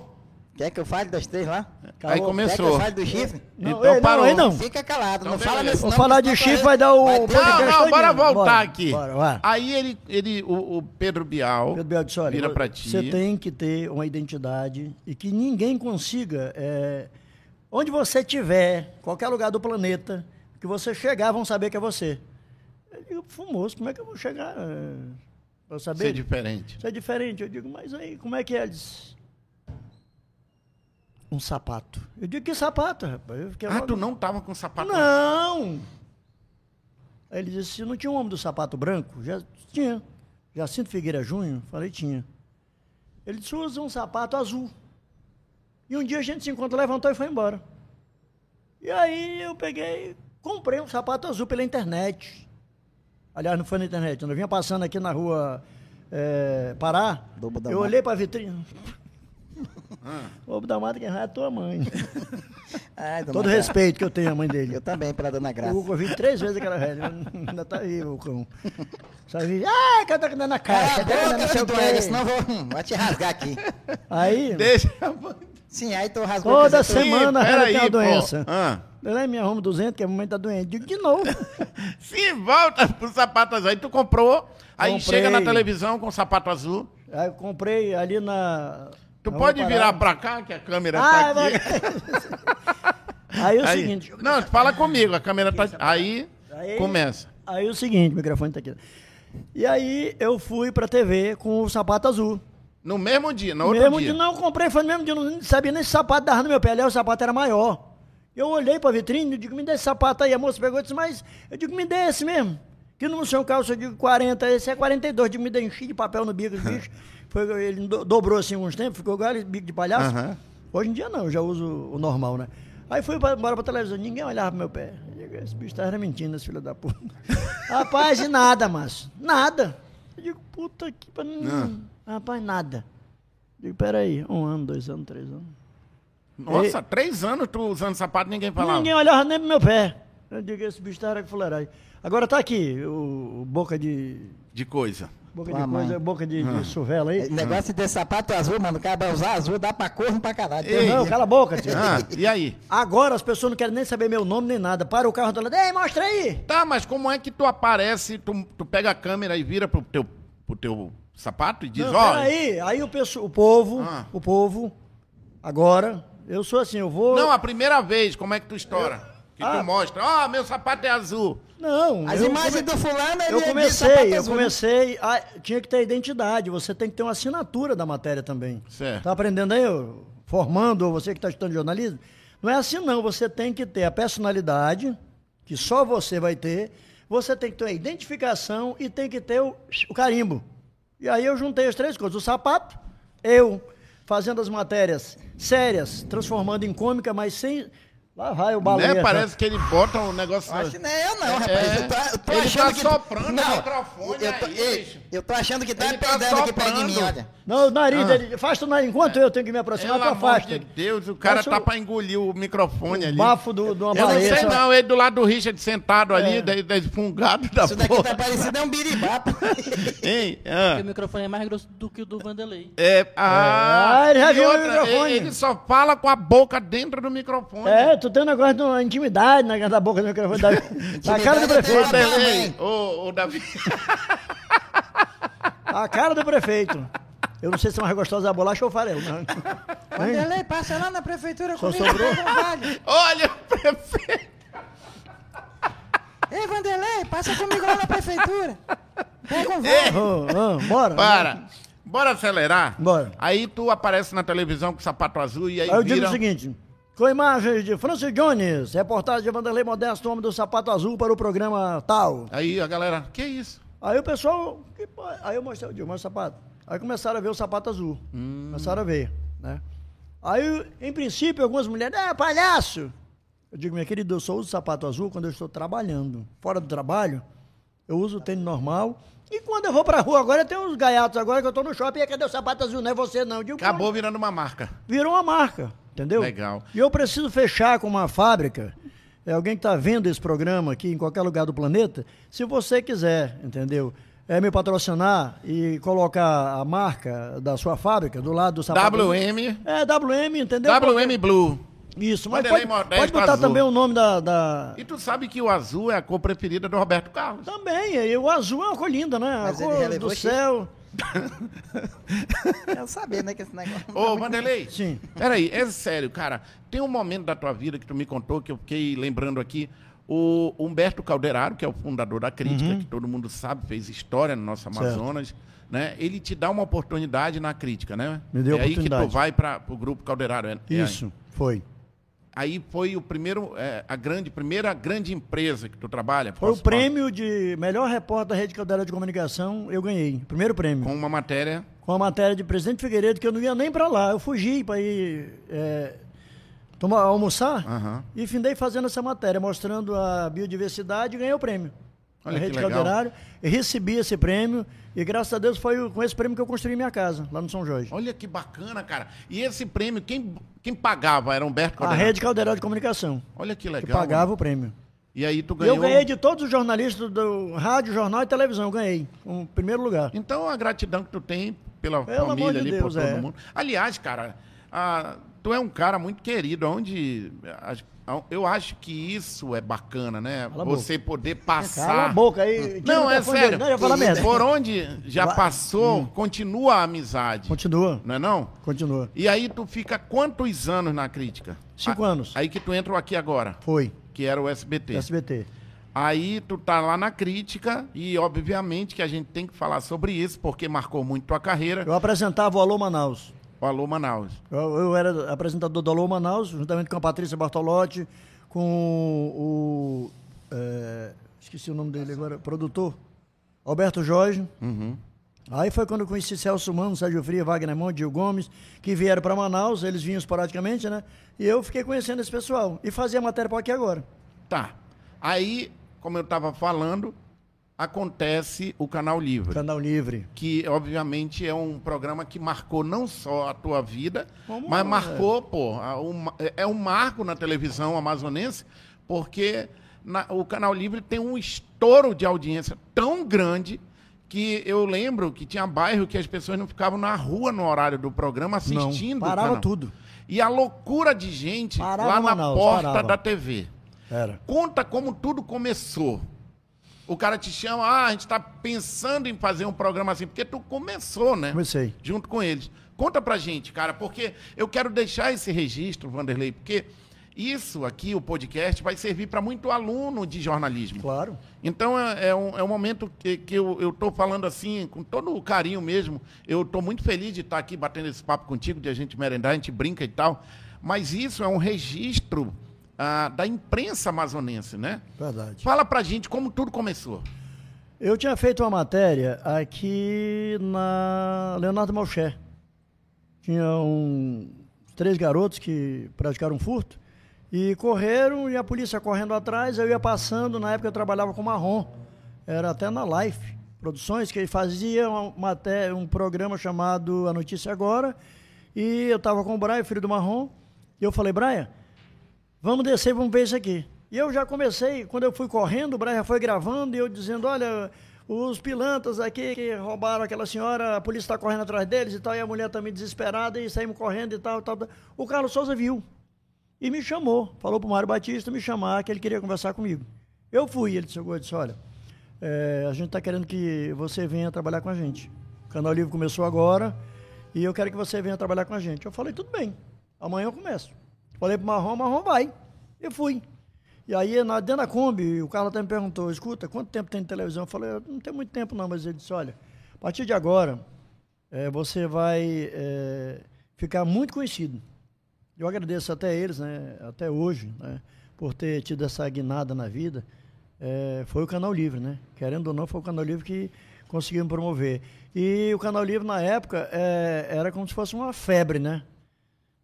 Quer que eu fale dos três lá? aí Calma. Quer que começou. eu fale do chifre? Não, Então ei, não, parou. aí não. Fica calado, não Então, fala beleza. nesse Vou falar de chifre, vai dar o- vai ter- Não, não, bora voltar Bora, aqui. bora, vai. Aí ele, ele o, o Pedro Bial, Pedro Bial disse, olha, vira pra ti. Você tem que ter uma identidade e que ninguém consiga. é, onde você estiver, qualquer lugar do planeta, que você chegar, vão saber que é você. Eu digo, fumoso, como é que eu vou chegar? É, pra eu saber? Ser diferente. É diferente. Eu digo, mas aí, como é que é? Disse, um sapato. Eu digo, que sapato, rapaz? Ah, logo- tu não tava com sapato? Não! Aí ele disse, não tinha um homem do sapato branco? Já tinha. Jacinto Figueira Júnior? Falei, tinha. Ele disse, usa um sapato azul. E um dia a gente se encontrou, levantou e foi embora. E aí eu peguei, comprei um sapato azul pela internet. Aliás, não foi na internet, quando eu vinha passando aqui na rua eh, Pará, Lobo da eu Mata. olhei para a vitrine. Lobo da Mata, quem é tua mãe. Ai, Todo Graça. respeito que eu tenho à mãe dele. Eu também, pela dona Graça. Eu vi três vezes aquela velha. Ainda tá vivo o cão. Só vi, ah, que eu tô dando na cara, Cala a que doido, quê. senão vou, hum, vou te rasgar aqui. Aí, Deixa. Sim, aí tu rasgou toda semana ela tem uma doença. Ah. Ela me arruma 200, que a mamãe tá doente. Digo, de novo. Se volta pro sapato azul. Aí tu comprou, aí Comprei. chega na televisão com o sapato azul. Aí eu comprei ali na... Tu na pode virar pra cá, que a câmera Ah, tá aqui. vai- Aí o Aí- seguinte... Não, fala comigo, a câmera tá. Aí, Aí- começa. Aí o seguinte, o microfone tá aqui. E aí eu fui pra TV com o sapato azul. No mesmo dia, no outro mesmo dia. dia, não, eu comprei, foi no mesmo dia, não sabia nem se o sapato dava no meu pé, aliás, o sapato era maior. Eu olhei pra vitrine, eu digo, me dê esse sapato aí, a moça pegou e disse, mas, eu digo, me dê esse mesmo. Que no seu calço eu digo 40, esse é 42, eu digo, me dê enchi de papel no bico do bicho. Foi, ele do- dobrou assim uns tempos, ficou igual bico de palhaço. Aham. Hoje em dia não, eu já uso o normal, né? Aí fui pra, embora pra televisão, ninguém olhava pro meu pé. Eu digo, esse bicho tá mentindo, esse filho da puta. Rapaz, e nada, Márcio, nada. Eu digo, puta que. Rapaz, nada. Digo, peraí, um ano, dois anos, três anos. Nossa, três anos tu usando sapato ninguém falava. Ninguém olhava nem pro meu pé. Eu digo, esse bicho tá com fuleirai. Agora tá aqui, o, o boca de. De coisa. Boca Tua de coisa, mãe. boca de, de suvela aí. Esse negócio de sapato azul, mano, o cara vai usar azul, dá pra corno pra caralho. Ei. Não, cala a boca, tio. Ah, e aí? Agora as pessoas não querem nem saber meu nome nem nada. Para o carro do lado, ei, mostra aí. Tá, mas como é que tu aparece, tu, tu pega a câmera e vira pro teu, pro teu sapato e diz, Não, ó. peraí, aí o, pessoal, o povo, Ah. o povo, agora, eu sou assim, eu vou... Não, a primeira vez, como é que tu estoura? Que Ah. tu mostra, ó, meu sapato é azul. Não, As eu imagens do fulano, ele Eu é sapato comecei, eu comecei, ah, tinha que ter identidade, você tem que ter uma assinatura da matéria também. Certo. Tá aprendendo aí, formando, ou você que está estudando jornalismo? Não é assim não, você tem que ter a personalidade, que só você vai ter, você tem que ter a identificação e tem que ter o, o carimbo. E aí eu juntei as três coisas, o sapato, eu fazendo as matérias sérias, transformando em cômica, mas sem Lá vai o baleia. Né? Parece que ele bota um negócio. Acho que não é eu não, É, rapaz. Eu tô, eu tô ele achando tá que... soprando o não, microfone eu tô, aí, ei, bicho. eu tô achando que tá Ele tá peidando aqui perto de mim, olha. Não, o nariz Ah. dele. Afasta o nariz. Enquanto eu tenho que me aproximar, Pelo tu amor afasta. de Deus, o cara Passa tá o- pra engolir o microfone ali. O bafo do, de uma Eu não baleia. sei só- não, ele do lado do Richard sentado ali, É. da, da esfungado da Isso daqui porra. tá parecendo é um biribapo. Hein? Porque Ah. o microfone é mais grosso do que o do Vanderlei. É, ah, Ah, ele já viu o microfone. Ele só fala com a boca dentro do microfone. É, tu tem um negócio de uma intimidade na da boca do microfone. Da, da cara do prefeito. também. Vanderlei, ô, ô Davi. A cara do prefeito. Eu não sei se é mais gostosa a bolacha ou o farelo. Vanderlei, passa lá na prefeitura Só comigo. sobrou? Olha, prefeito. Ei, Vanderlei, passa comigo lá na prefeitura. Pega um vale. Oh, oh, bora. Para. Bora acelerar? Bora. Aí tu aparece na televisão com sapato azul e aí, Aí eu vira... digo o seguinte. Com imagens de Francis Jones, reportagem de Vanderlei Modesto, homem do sapato azul para o programa tal. Aí a galera, que isso? Aí o pessoal. que Aí eu mostrei, eu digo, mostra o sapato. Aí começaram a ver o sapato azul. Começaram a ver, né? Aí, em princípio, algumas mulheres, é palhaço! Eu digo, minha querida, eu só uso sapato azul quando eu estou trabalhando. Fora do trabalho, eu uso o tênis normal. E quando eu vou pra rua agora, tem uns gaiatos agora que eu tô no shopping, e cadê o sapato azul? Não é você não. Eu digo, Acabou virando uma marca. virou uma marca, entendeu? Legal. E eu preciso fechar com uma fábrica. É alguém que está vendo esse programa aqui em qualquer lugar do planeta. Se você quiser, entendeu? É me patrocinar e colocar a marca da sua fábrica do lado do sapato. WM, É, WM, entendeu? WM Blue. Isso, mas Vanderlei pode, pode botar Azul. também o nome da, da- E tu sabe que o azul é a cor preferida do Roberto Carlos. Também, e o azul é uma cor linda, né? Mas a cor do céu. Eu sabia, né, que esse negócio... Ô, Vanderlei. Sim. Peraí, é sério, cara. Tem um momento da tua vida que tu me contou, que eu fiquei lembrando aqui. O Humberto Calderaro, que é o fundador da Crítica, que todo mundo sabe, fez história no nosso Amazonas, né? Ele te dá uma oportunidade na crítica, né? Me deu é aí que oportunidade. tu vai para o grupo Calderaro. é- é Isso, foi. Aí foi o primeiro, é, a grande, primeira grande empresa que tu trabalha. Foi o posso falar? prêmio de melhor repórter da Rede Caldeira de Comunicação, eu ganhei. Primeiro prêmio. Com uma matéria. com a matéria de Presidente Figueiredo, que eu não ia nem pra lá. Eu fugi para ir é, tomar, almoçar Aham. e findei fazendo essa matéria, mostrando a biodiversidade e ganhei o prêmio. Olha a que Rede. Calderário. Recebi esse prêmio e graças a Deus foi com esse prêmio que eu construí minha casa, lá no São Jorge. Olha que bacana, cara. E esse prêmio, quem, quem pagava era Humberto A Calderaro? Rede Calderário de Comunicação, Olha que que legal. pagava mano. o prêmio. E aí tu ganhou. eu ganhei de todos os jornalistas do rádio, jornal e televisão, eu ganhei, em primeiro lugar. Então a gratidão que tu tem pela Pelo família ali, por Deus, todo é. mundo. Aliás, cara, ah, tu é um cara muito querido, onde eu acho que isso é bacana, né? Cala Você poder passar. Cala a boca aí. Não, o é sério. Não. Por onde já passou, continua a amizade. Continua, Não é não? continua. E aí tu fica quantos anos na crítica? Cinco A- anos. Aí que tu entrou aqui agora, Foi, que era o SBT. SBT. Aí tu tá lá na crítica e obviamente que a gente tem que falar sobre isso porque marcou muito tua carreira. Eu apresentava o Alô Manaus. O Alô Manaus. Eu, eu era apresentador do Alô Manaus, juntamente com a Patrícia Bartolotti, com o. é, esqueci o nome dele agora, produtor, Alberto Jorge. Uhum. Aí foi quando eu conheci Celso Mano, Sérgio Fria, Wagner Monte, Gil Gomes, que vieram para Manaus, eles vinham esporadicamente, né? E eu fiquei conhecendo esse pessoal. E fazia matéria para aqui agora. Tá. Aí, como eu tava falando, acontece o Canal Livre. Canal Livre. Que, obviamente, é um programa que marcou não só a tua vida, Como mas é. marcou, pô, um- é um marco na televisão amazonense, porque na- o Canal Livre tem um estouro de audiência tão grande que eu lembro que tinha bairro que as pessoas não ficavam na rua no horário do programa assistindo. Não, parava tudo. E a loucura de gente Parava lá na Manaus, porta parava. da TV. Era. Conta como tudo começou. O cara te chama, ah, a gente está pensando em fazer um programa assim, porque tu começou, né? Comecei. Junto com eles. Conta pra gente, cara, porque eu quero deixar esse registro, Vanderlei, porque isso aqui, o podcast, vai servir para muito aluno de jornalismo. Claro. Então é, é um, é um momento que, que eu estou falando assim, com todo o carinho mesmo. Eu estou muito feliz de estar aqui batendo esse papo contigo, de a gente merendar, a gente brinca e tal. Mas isso é um registro ah, da imprensa amazonense, né? Verdade. Fala pra gente como tudo começou. Eu tinha feito uma matéria aqui na Leonardo Malché. Tinha um, três garotos que praticaram um furto E correram e a polícia correndo atrás, eu ia passando, na época eu trabalhava com Marrom, era até na Life Produções, que ele fazia uma, maté- um programa chamado A Notícia Agora, e eu estava com o Braia, filho do Marrom, e eu falei, Braia, vamos descer vamos ver isso aqui. E eu já comecei, quando eu fui correndo, o Brian foi gravando, e eu dizendo, olha, os pilantras aqui que roubaram aquela senhora, a polícia está correndo atrás deles e tal, e a mulher também desesperada, e saímos correndo e tal, tal, tal. O Carlos Souza viu e me chamou, falou para o Mário Batista me chamar, que ele queria conversar comigo. Eu fui, ele chegou e disse, olha, é, a gente está querendo que você venha trabalhar com a gente. O Canal Livre começou agora, e eu quero que você venha trabalhar com a gente. Eu falei, tudo bem, amanhã eu começo. Falei pro Marrom, Marrom vai. Eu fui. E aí, dentro da Kombi, o Carlos até me perguntou, escuta, quanto tempo tem de televisão? Eu falei, não tem muito tempo não, mas ele disse, olha, a partir de agora, eh, você vai eh, ficar muito conhecido. Eu agradeço até eles, né, até hoje, né, por ter tido essa guinada na vida. Eh, foi o Canal Livre, né? Querendo ou não, foi o Canal Livre que conseguiu me promover. E o Canal Livre, na época, era como se fosse uma febre, né?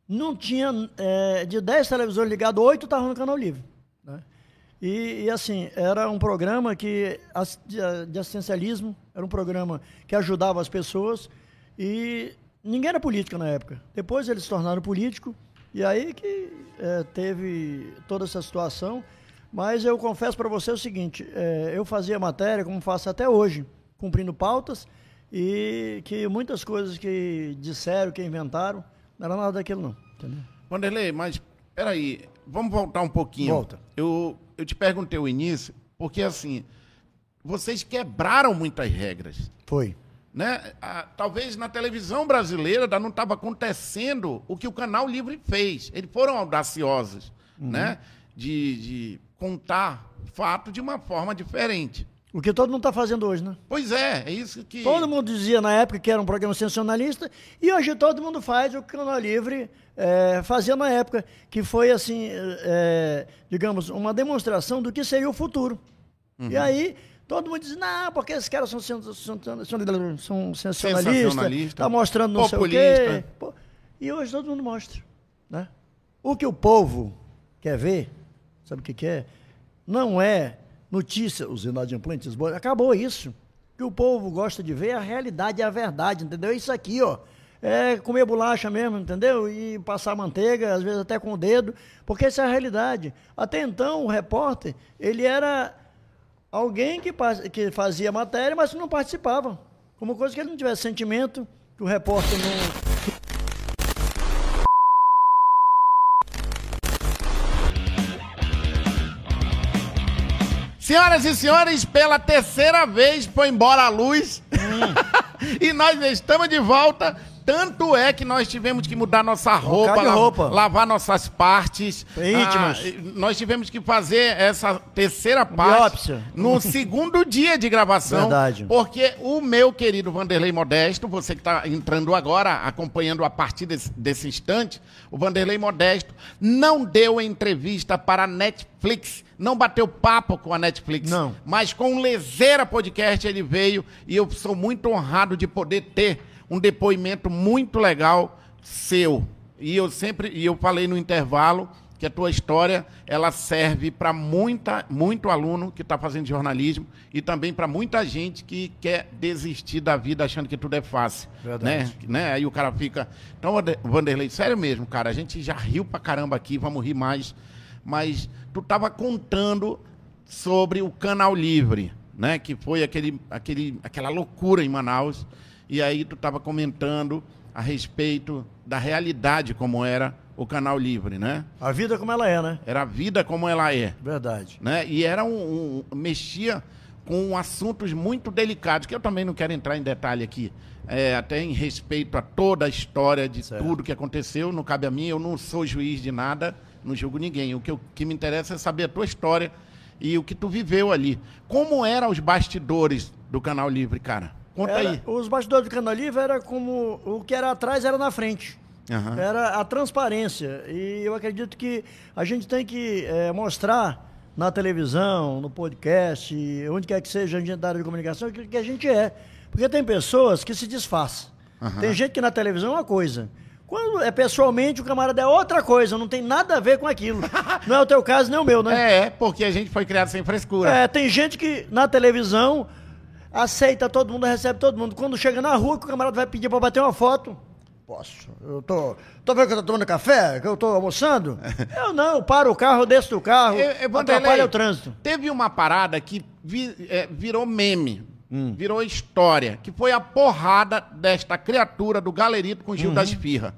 Não tinha é, de 10 televisores ligados, 8 estavam no Canal Livre. Né? E, e, assim, era um programa que, de assistencialismo, era um programa que ajudava as pessoas e ninguém era político na época. Depois eles se tornaram político e aí que é, teve toda essa situação. Mas eu confesso para você o seguinte, é, eu fazia matéria, como faço até hoje, cumprindo pautas, e que muitas coisas que disseram, que inventaram, não era nada daquilo não, entendeu? Vanderlei, mas peraí, vamos voltar um pouquinho. Volta. Eu, eu te perguntei o início, porque assim, vocês quebraram muitas regras. Foi. Né? Ah, talvez na televisão brasileira ainda não estava acontecendo o que o Canal Livre fez. Eles foram audaciosos, Uhum. né? De, de contar fato de uma forma diferente. O que todo mundo está fazendo hoje, né? Pois é, é isso que. Todo mundo dizia na época que era um programa sensacionalista e hoje todo mundo faz o que o Canal Livre eh, fazia na época, que foi assim, eh, digamos, uma demonstração do que seria o futuro. E aí todo mundo diz, não, porque esses caras são, são, são, são sensacionalistas, Sensacionalista. tá mostrando não sei o quê. Populista. E hoje todo mundo mostra. Né? O que o povo quer ver, sabe o que, que é? Não é notícia, os inadimplentes, bo- acabou isso. Que o povo gosta de ver a realidade, é a verdade, entendeu? Isso aqui, ó. É comer bolacha mesmo, entendeu? E passar manteiga, às vezes até com o dedo, porque essa é a realidade. Até então, o repórter, ele era alguém que, que fazia matéria, mas não participava. Como coisa que ele não tivesse sentimento, que o repórter não, Senhoras e senhores, pela terceira vez foi embora a luz. e nós estamos de volta. Tanto é que nós tivemos que mudar nossa roupa, la- roupa. lavar nossas partes. Íntimas. Ah, nós tivemos que fazer essa terceira parte Biópsia. no segundo dia de gravação. Verdade. Porque o meu querido Vanderlei Modesto, você que está entrando agora, acompanhando a partir desse, desse instante, o Vanderlei Modesto não deu entrevista para a Netflix, não bateu papo com a Netflix. Não. Mas com o Lezeira Podcast ele veio e eu sou muito honrado de poder ter um depoimento muito legal seu. E eu sempre, e eu falei no intervalo que a tua história ela serve para muita muito aluno que está fazendo jornalismo e também para muita gente que quer desistir da vida achando que tudo é fácil, Verdade. né? né? Aí o cara fica, então Vander- Vanderlei, sério mesmo, cara, a gente já riu pra caramba aqui, vamos rir mais, mas tu tava contando sobre o Canal Livre, né? Que foi aquele, aquele, aquela loucura em Manaus. E aí tu estava comentando a respeito da realidade como era o Canal Livre, né? a vida como ela é, né? Era a vida como ela é, Verdade. né? E era um, um- mexia com assuntos muito delicados que eu também não quero entrar em detalhe aqui. É, até em respeito a toda a história de Certo. tudo que aconteceu, não cabe a mim, eu não sou juiz de nada, não julgo ninguém. O que, eu- que me interessa é saber a tua história e o que tu viveu ali. Como eram os bastidores do Canal Livre, cara? Conta Era- aí. Os bastidores do Canal Livre era como o que era atrás era na frente. Aham. Era a transparência. E eu acredito que a gente tem que eh, mostrar na televisão, no podcast, onde quer que seja a área de comunicação, aquilo que a gente é. Porque tem pessoas que se disfarçam. Tem gente que na televisão é uma coisa. Quando é pessoalmente, o camarada é outra coisa, não tem nada a ver com aquilo. Não é o teu caso nem o meu, né? É, porque a gente foi criado sem frescura. É, tem gente que na televisão aceita todo mundo, recebe todo mundo. Quando chega na rua, que o camarada vai pedir pra bater uma foto. Posso? Eu tô. Tô vendo que eu tô tomando café? Que eu tô almoçando? eu não, paro o carro, desço do carro. Eu- eu- atrapalha o trânsito. Teve uma parada que vi- é, virou meme, Hum. virou história, que foi a porrada desta criatura do galerito com Uhum. Gil das Firra.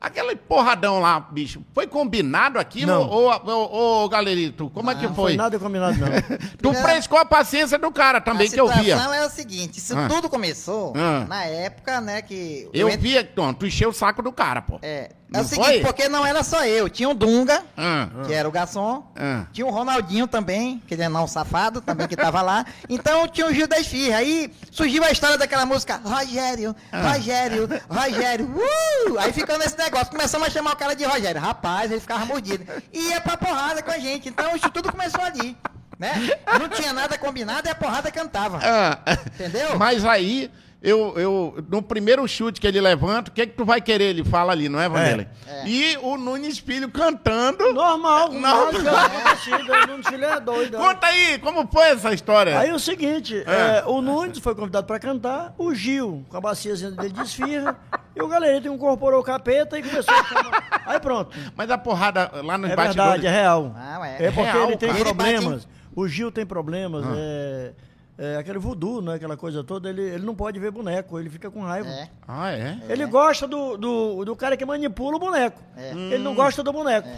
Aquele porradão lá, bicho, foi combinado aquilo? Não. Ou, ou, ou, galerito, como é que Não foi? foi nada combinado, não. Tu frescou a paciência do cara também, a que eu via. situação é o seguinte, isso Ah. tudo começou Ah. na época, né, que... Eu ent- via, Tom, tu encheu o saco do cara, pô. É, é Não o seguinte, foi? porque não era só eu, tinha o Dunga, Ah, que era o garçom, Ah. tinha o Ronaldinho também, que ele é não safado, também que tava lá, então tinha o Gil das Firras, aí surgiu a história daquela música, Rogério, Ah. Rogério, Rogério, uh! aí ficou nesse negócio, começamos a chamar o cara de Rogério, rapaz, ele ficava mordido, e ia pra porrada com a gente, então isso tudo começou ali, né, não tinha nada combinado e a porrada cantava, ah. entendeu? Mas aí, eu, eu, no primeiro chute que ele levanta, o que que tu vai querer? Ele fala ali, não é, Vanderlei? É. E o Nunes Filho cantando. Normal, Não. normal, é. O Nunes Filho é doido. Conta aí, como foi essa história? Aí o seguinte, é, o Nunes foi convidado pra cantar, o Gil, com a baciazinha dele de esfirra, e o galerito incorporou o capeta e começou a chamar. Aí pronto. Mas a porrada lá nos É bastidores... verdade, é real. Ah, é. É porque Real, ele tem cara. Ele bate problemas. O Gil tem problemas. É, é aquele voodoo, né? Aquela coisa toda. Ele, ele não pode ver boneco, ele fica com raiva. É. Ah, é? Ele gosta do, do, do cara que manipula o boneco. É. Ele não gosta do boneco.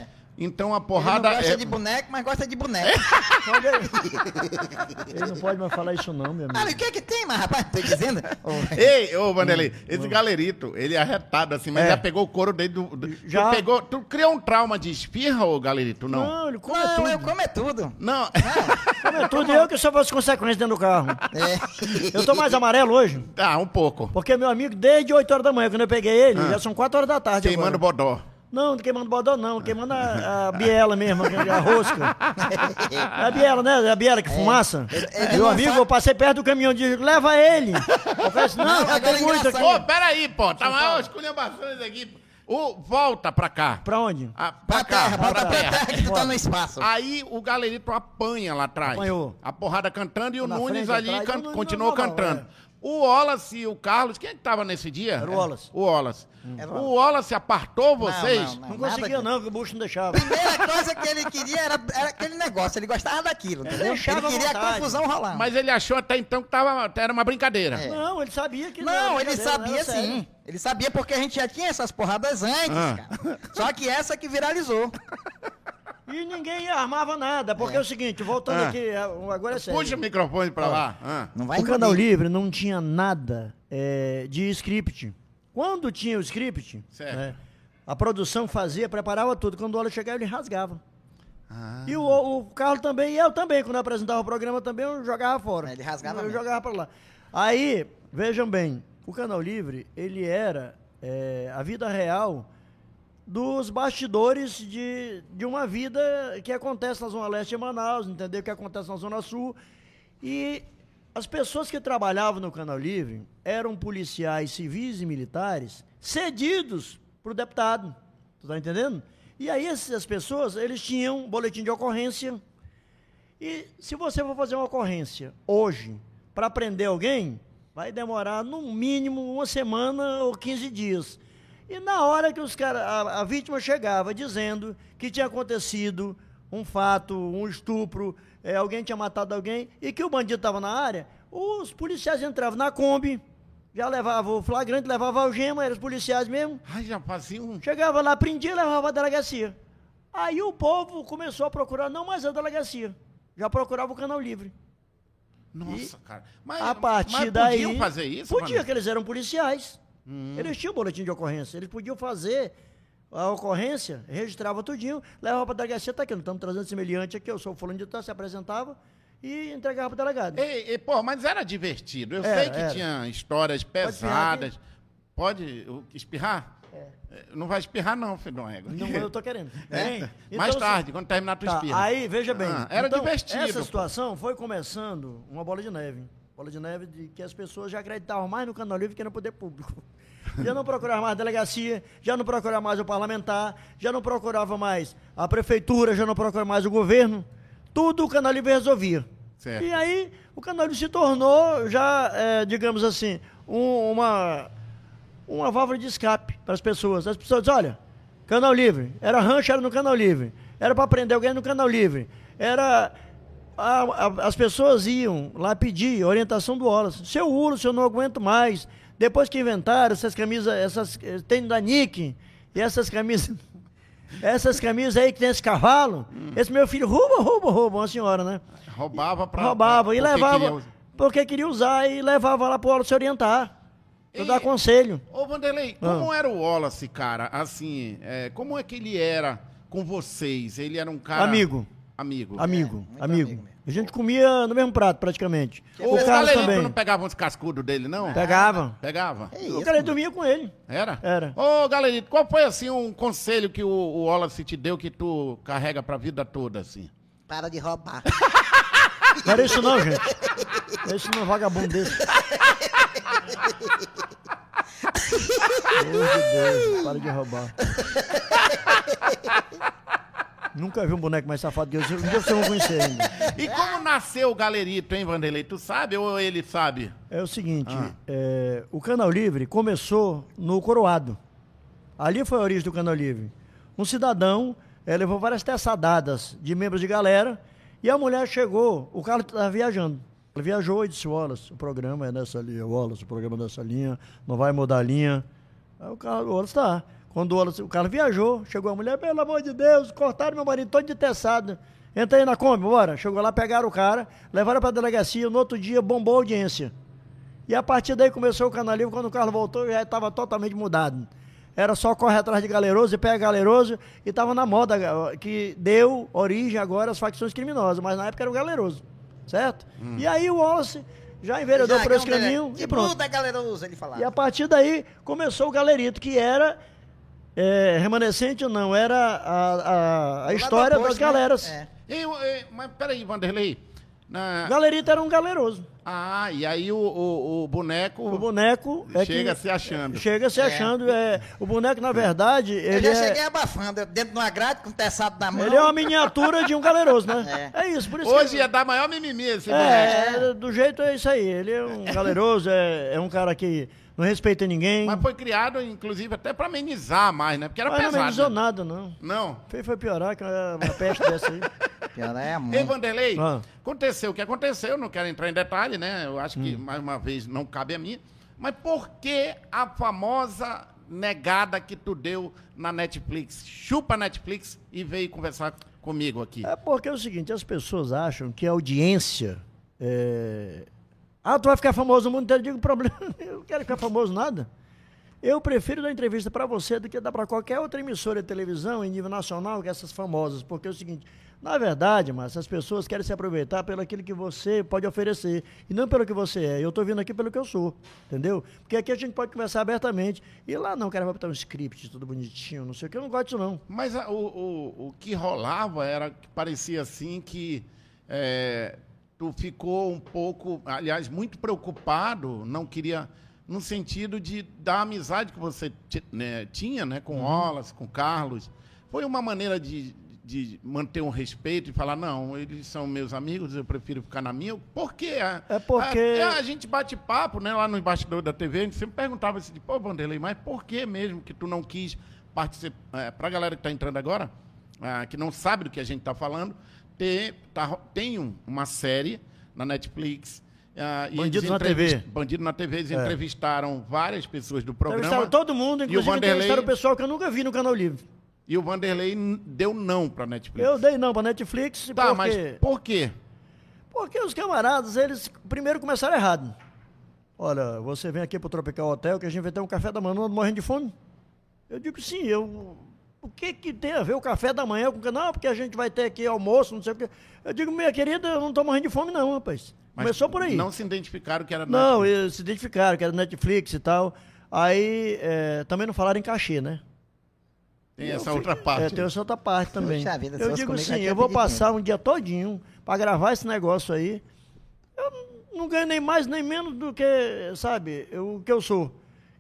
Então a Ele porrada não gosta é... de boneco, mas gosta de boneco. Olha aí. Ele não pode mais falar isso não, meu amigo. Olha, o que é que tem, mas rapaz, tô dizendo. Ei, ô Vanderlei, esse galerito, ele é arretado assim, mas É. já pegou o couro dele do... do- Já. Tu, pegou, tu criou um trauma de esfirra, ô galerito? Não. Não, ele come Não, tudo. eu como é tudo. Não. Come tudo e eu que só faço consequências dentro do carro. É. Eu tô mais amarelo hoje. Ah, um pouco. Porque meu amigo, desde 8 horas da manhã, quando eu peguei ele, já são 4 horas da tarde. Ah. Queimando agora. bodó. Não, não queimando bodó, não. Queimando a, a biela mesmo, a rosca. É a biela, né? É a biela que fumaça. ele Meu amigo, eu passei perto do caminhão de leva ele. Eu falei assim, não, Não, tem é muito aqui. Ô, peraí, pô. Tá maior esculhambações aqui. Ô, volta pra cá. Pra onde? Ah, pra Pra cá, terra, pra pra terra. terra que tu tá no espaço. Aí o galerito apanha lá atrás. Apanhou. A porrada cantando e o Na Nunes frente, ali can- o Nunes continuou normal, cantando. é. O Wallace e o Carlos, quem é que tava nesse dia? Era o Wallace. O Wallace. Era O Wallace apartou vocês? não, Não nada conseguia que- não, que o bucho não deixava. Primeira coisa que ele queria era, era aquele negócio, ele gostava daquilo, entendeu? Ele deixava à queria a confusão rolando. Mas ele achou até então que tava, era uma brincadeira. É. Não, ele sabia que Não, era ele sabia sim. Ele sabia porque a gente já tinha essas porradas antes, Ah. cara. Só que essa que viralizou. E ninguém armava nada, porque é, o seguinte, voltando Ah. aqui, agora é sério. Puxa o microfone pra lá. Ah. Não vai O Canal. Livre não tinha nada é, de script. Quando tinha o script, né, a produção fazia, preparava tudo. Quando o Olha chegava, ele rasgava. Ah. E o, o Carlos também, e eu também, quando eu apresentava o programa também, eu jogava fora. Ele rasgava Eu mesmo. jogava pra lá. Aí, vejam bem, o Canal Livre, ele era é, a vida real dos bastidores de, de uma vida que acontece na Zona Leste de Manaus, entendeu? Que acontece na Zona Sul. E as pessoas que trabalhavam no Canal Livre eram policiais civis e militares cedidos para o deputado. Tu tá entendendo? E aí essas pessoas, eles tinham boletim de ocorrência. E se você for fazer uma ocorrência hoje para prender alguém, vai demorar no mínimo uma semana ou 15 dias. E na hora que os cara, a, a vítima chegava dizendo que tinha acontecido um fato, um estupro, eh, alguém tinha matado alguém e que o bandido estava na área, os policiais entravam na Kombi, já levavam o flagrante, levavam a algema, eram os policiais mesmo, Ai, já fazia um... Chegava lá, prendia e levava a delegacia. Aí o povo começou a procurar não mais a delegacia, já procurava o canal livre. Nossa, cara. Mas, A partir mas daí. podiam fazer isso, Podia, mano? que eles eram policiais. Hum. Eles tinham boletim de ocorrência. Eles podiam fazer a ocorrência, registrava tudinho, levava pra delegacia, tá aqui, não estamos trazendo semelhante aqui, eu sou o fulano de tal, se apresentava e entregava pro delegado. Ei, ei, pô, mas era divertido. Eu Era, sei que era. tinha histórias espirrar pesadas. Pode o- espirrar? É, Não vai espirrar, não, filho uma égua. Não, eu tô querendo. É? Hein? Mais Então, tarde, quando terminar, tu Tá, espirra. aí, veja bem. Ah, era então, divertido, Essa pô. situação foi começando uma bola de neve. Bola de neve de que as pessoas já acreditavam mais no Canal Livre que no poder público. já não procurava mais a delegacia, já não procurava mais o parlamentar, já não procurava mais a prefeitura, já não procurava mais o governo. Tudo o Canal Livre resolvia. Certo. E aí o Canal Livre se tornou já, é, digamos assim, um- uma, uma válvula de escape para as pessoas. As pessoas dizem, olha, Canal Livre, era rancho, era no Canal Livre. Era para prender alguém no Canal Livre. Era... a- a- as pessoas iam lá pedir orientação do Wallace. Seu Wallace, eu não aguento mais. Depois que inventaram essas camisas, essas eh, tênis da Nick e essas camisas... Essas camisas aí que tem esse cavalo, esse meu filho rouba, rouba, rouba, uma senhora, né? Roubava pra. roubava e porque levava queria porque queria usar e levava lá pro Wallace se orientar. Eu E- dar conselho. Ô, Vanderlei, Ah. como era o Wallace, cara? Assim, é, como é que ele era com vocês? Ele era um cara. Amigo. Amigo. Amigo, muito amigo. amigo. A gente comia no mesmo prato, praticamente. O, O Carlos também. não pegava uns cascudos dele, não? Pegava. Pegava? É O isso, cara dormia com ele. Era? Era. Ô, Galerito, qual foi, assim, um conselho que o, o Wallace te deu que tu carrega pra vida toda, assim? Para de roubar. Não era isso não, gente. Era isso não, vagabundo desse. De Deus, para de roubar. Nunca vi um boneco mais safado que eu. Um dia vocês vão conhecer ainda. E como nasceu o Galerito, hein, Vanderlei? Tu sabe ou ele sabe? É o seguinte, Ah. é, o Canal Livre começou no Coroado. Ali foi a origem do Canal Livre. Um cidadão eh, levou várias teçadadas de membros de galera e a mulher chegou, o Carlos estava viajando. Ele viajou e disse, Wallace, o programa é nessa linha, Wallace, o programa é nessa linha, não vai mudar a linha. Aí o, Carlos, Wallace tá. Quando o, Carlos viajou, chegou a mulher, pelo amor de Deus, cortaram meu marido todo de teçado. Entra aí na Kombi, bora. Chegou lá, pegaram o cara, levaram pra delegacia, no outro dia bombou a audiência. E a partir daí começou o Canal Livre, quando o Carlos voltou já estava totalmente mudado. Era só correr atrás de galeroso e pega galeroso e estava na moda eh, que deu origem agora às facções criminosas, mas na época era o galeroso, certo? E aí o Wallace já enveredou por esse caminho Que e pronto. bruta, galera, usa ele falava. E a partir daí começou o galerito, que era eh, remanescente ou não, era a, a, a história das né? galeras. É. E, e, mas peraí, Vanderlei. Na... Galerito era um galeroso. Ah, e aí o, o, o boneco, O boneco é chega que, se achando. Chega se É. achando. É, o boneco, na verdade, Eu ele já é, cheguei abafando, dentro de uma grade com teçado na mão. ele é uma miniatura de um galeroso, né? É, isso, por isso Hoje que... é da maior mimimi esse boneco. É, do jeito é isso aí. Ele é um galeroso, é, é um cara que não respeita ninguém. Mas foi criado, inclusive, até pra amenizar mais, né? Porque era Mas não pesado. amenizou né? nada, não. Não. Foi, foi piorar que uma uma peste dessa aí. Pior é a mão. Ei, Vanderlei, Ah. aconteceu o que aconteceu, não quero entrar em detalhe, né? Eu acho Hum. que, mais uma vez, não cabe a mim. Mas por que a famosa negada que tu deu na Netflix? Chupa a Netflix e veio conversar comigo aqui. É porque é o seguinte, as pessoas acham que a audiência é... Ah, tu vai ficar famoso no mundo inteiro. Eu digo, problema, eu não quero ficar famoso nada. Eu prefiro dar entrevista para você do que dar para qualquer outra emissora de televisão em nível nacional que essas famosas, porque é o seguinte, na verdade, mas as pessoas querem se aproveitar pelo aquilo que você pode oferecer e não pelo que você é. Eu estou vindo aqui pelo que eu sou, entendeu? Porque aqui a gente pode conversar abertamente e lá não, o cara vai botar um script tudo bonitinho, não sei o que, eu não gosto disso não. Mas a- o, o, o que rolava era que parecia assim que é, tu ficou um pouco, aliás, muito preocupado, não queria, no sentido de da amizade que você né, tinha né, com o Wallace, com Carlos. Foi uma maneira de, de manter um respeito e falar, não, eles são meus amigos, eu prefiro ficar na minha. Por quê? É porque- A, a gente bate papo, né, lá no bastidor da TV, a gente sempre perguntava assim, pô, Vanderlei, mas por que mesmo que tu não quis participar? Para a galera que está entrando agora, ah, que não sabe do que a gente está falando, tem, tá tem um- uma série na Netflix. Bandidos eles na TV. Bandido na TV, eles É. entrevistaram várias pessoas do programa. Entrevistaram todo mundo, E o inclusive Vanderlei- entrevistaram o pessoal que eu nunca vi no Canal Livre. E o Vanderlei deu não para Netflix. Eu dei não pra Netflix Tá, porque... mas por quê? Porque os camaradas, eles primeiro começaram errado. Olha, você vem aqui pro Tropical Hotel que a gente vai ter um café da manhã morrendo de fome? Eu digo sim, eu... O que que tem a ver o café da manhã com... Não, porque a gente vai ter aqui almoço, não sei o quê. Eu digo, minha querida, eu não tô morrendo de fome não, rapaz. Mas Começou por aí. Não se identificaram que era Não, Netflix. eles se identificaram, que era Netflix e tal. Aí, é, também não falaram em cachê, né? Tem essa outra parte. É, tem essa outra parte também. Puxa vida, eu digo assim, tinha eu vou passar um dia todinho pra gravar esse negócio aí. Eu não ganho nem mais nem menos do que, sabe, eu- o que eu sou.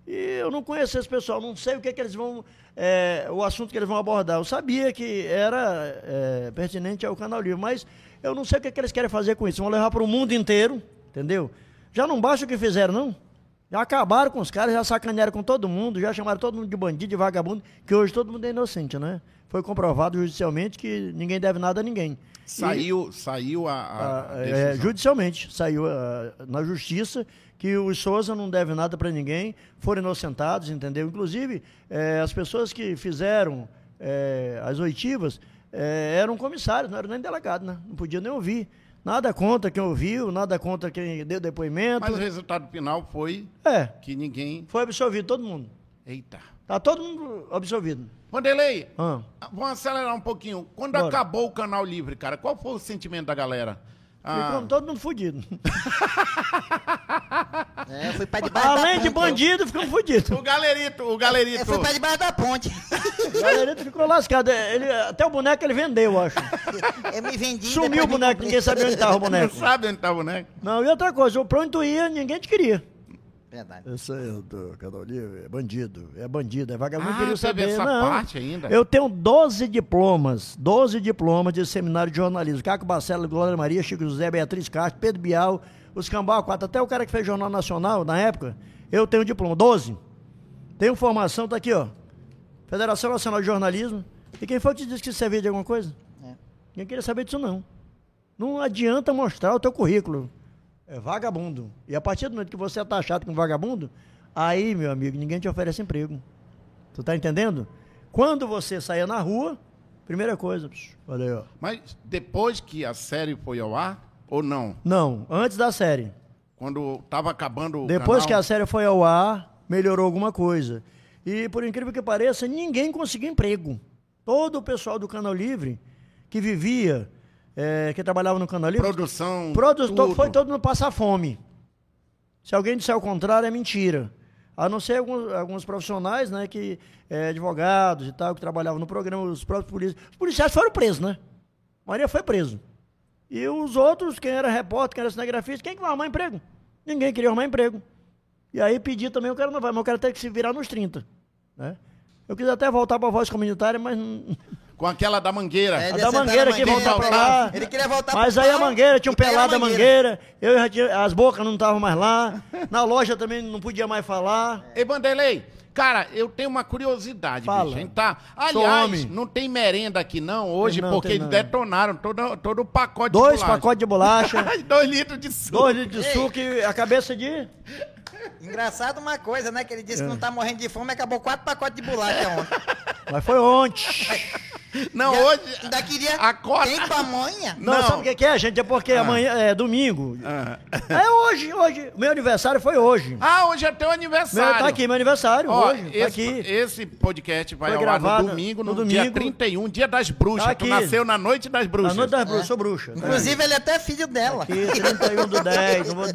E eu não conheço esse pessoal, não sei o que, que eles vão. É, o assunto que eles vão abordar. Eu sabia que era é, pertinente ao Canal Livre, mas eu não sei o que, que eles querem fazer com isso. Vão levar para o mundo inteiro, entendeu? Já não basta o que fizeram, não? Já acabaram com os caras, já sacanearam com todo mundo, já chamaram todo mundo de bandido, de vagabundo, que hoje todo mundo é inocente, né? Foi comprovado judicialmente que ninguém deve nada a ninguém. E- Saiu, saiu a, a- ah, a é, judicialmente saiu ah, na justiça que os Souza não devem nada para ninguém, foram inocentados, entendeu? Inclusive, eh, as pessoas que fizeram eh, as oitivas eh, eram comissários, não eram nem delegados, né? Não podia nem ouvir. Nada contra quem ouviu, nada contra quem deu depoimento. Mas o resultado final foi É, que ninguém. foi absolvido todo mundo. Eita. Tá todo mundo absolvido. Vanderlei, Ah. vamos acelerar um pouquinho. Quando Bora. acabou o canal livre, cara, qual foi o sentimento da galera? Ah, Ficamos todo mundo fudido. É, fui pra debaixo da Além de ponte. bandido, ficamos fudidos. o galerito, o Eu galerito. fui pra debaixo da ponte. O galerito ficou lascado. Ele, até o boneco ele vendeu, eu acho. Eu me vendi. Sumiu o boneco, ninguém sabia onde estava o Não boneco. sabe onde tá o boneco? Não, e outra coisa, pra onde tu ia, ninguém te queria. Verdade. Esse aí do Canal Livre é bandido, é bandido, é vagabundo, Ah, saber. essa não. parte ainda? Eu tenho 12 diplomas, 12 diplomas de seminário de jornalismo. Caco Barcelo, Glória Maria, Chico José, Beatriz Castro, Pedro Bial, os Cambau 4, até o cara que fez Jornal Nacional na época, eu tenho diploma, 12. Tenho formação, tá aqui, ó. Federação Nacional de Jornalismo. E quem foi que te disse que isso servia de alguma coisa? É. Ninguém queria saber disso, não. Não adianta mostrar o teu currículo. É vagabundo. E a partir do momento que você é taxado como vagabundo, aí, meu amigo, ninguém te oferece emprego. Tu tá entendendo? Quando você saia na rua, primeira coisa, psh, olha aí. Mas depois que a série foi ao ar, ou não? Não, antes da série. Quando tava acabando o Depois que a canal, série foi ao ar, melhorou alguma coisa. E por incrível que pareça, ninguém conseguiu emprego. Todo o pessoal do Canal Livre que vivia, eh, que trabalhava no Canal Livre, produção, Produtor foi todo mundo passar fome. Se alguém disser o contrário, é mentira. A não ser alguns, alguns profissionais, né, que é, advogados e tal, que trabalhavam no programa, os próprios policiais. Os policiais foram presos, né? Maria foi preso. E os outros, quem era repórter, quem era cinegrafista, quem que vai arrumar emprego? Ninguém queria arrumar emprego. E aí pedi também, o cara não vai, mas o cara tem que se virar nos 30. Né? Eu quis até voltar para a voz comunitária, mas Com aquela da mangueira. É, a da mangueira que voltar pra lá. Ele queria voltar Mas pro aí a mangueira, tinha um pelado da mangueira, eu já tinha, as bocas não estavam mais lá, na loja também não podia mais falar. Ei, Vanderlei, cara, eu tenho uma curiosidade, Fala. bicho. Tá... Aliás, homem. não tem merenda aqui não hoje, não, porque eles não. detonaram todo, todo o pacote Dois de bolacha. pacotes de bolacha, Dois litros de suco. dois litros de suco e a cabeça de... Engraçado uma coisa, né? Que ele É. disse que não tá morrendo de fome, acabou quatro pacotes de bolacha ontem. Mas foi ontem. Não, Já- hoje... Ainda queria. Acorda. Tem pamonha? Não, Não. sabe o que que é, gente? É porque amanhã é domingo. É hoje, hoje. Meu aniversário foi hoje. Ah, hoje é teu Meu, aniversário. tá aqui, meu aniversário, Ó, hoje. Tá esse, aqui. esse podcast vai Foi ao ar gravado no domingo, no, no dia domingo. 31, dia das bruxas. Tá tu aqui. nasceu na noite das Na bruxas. noite das bruxas, sou bruxa. tá? Inclusive, ele é até filho dela. Aqui, 31 do 10. Não vou,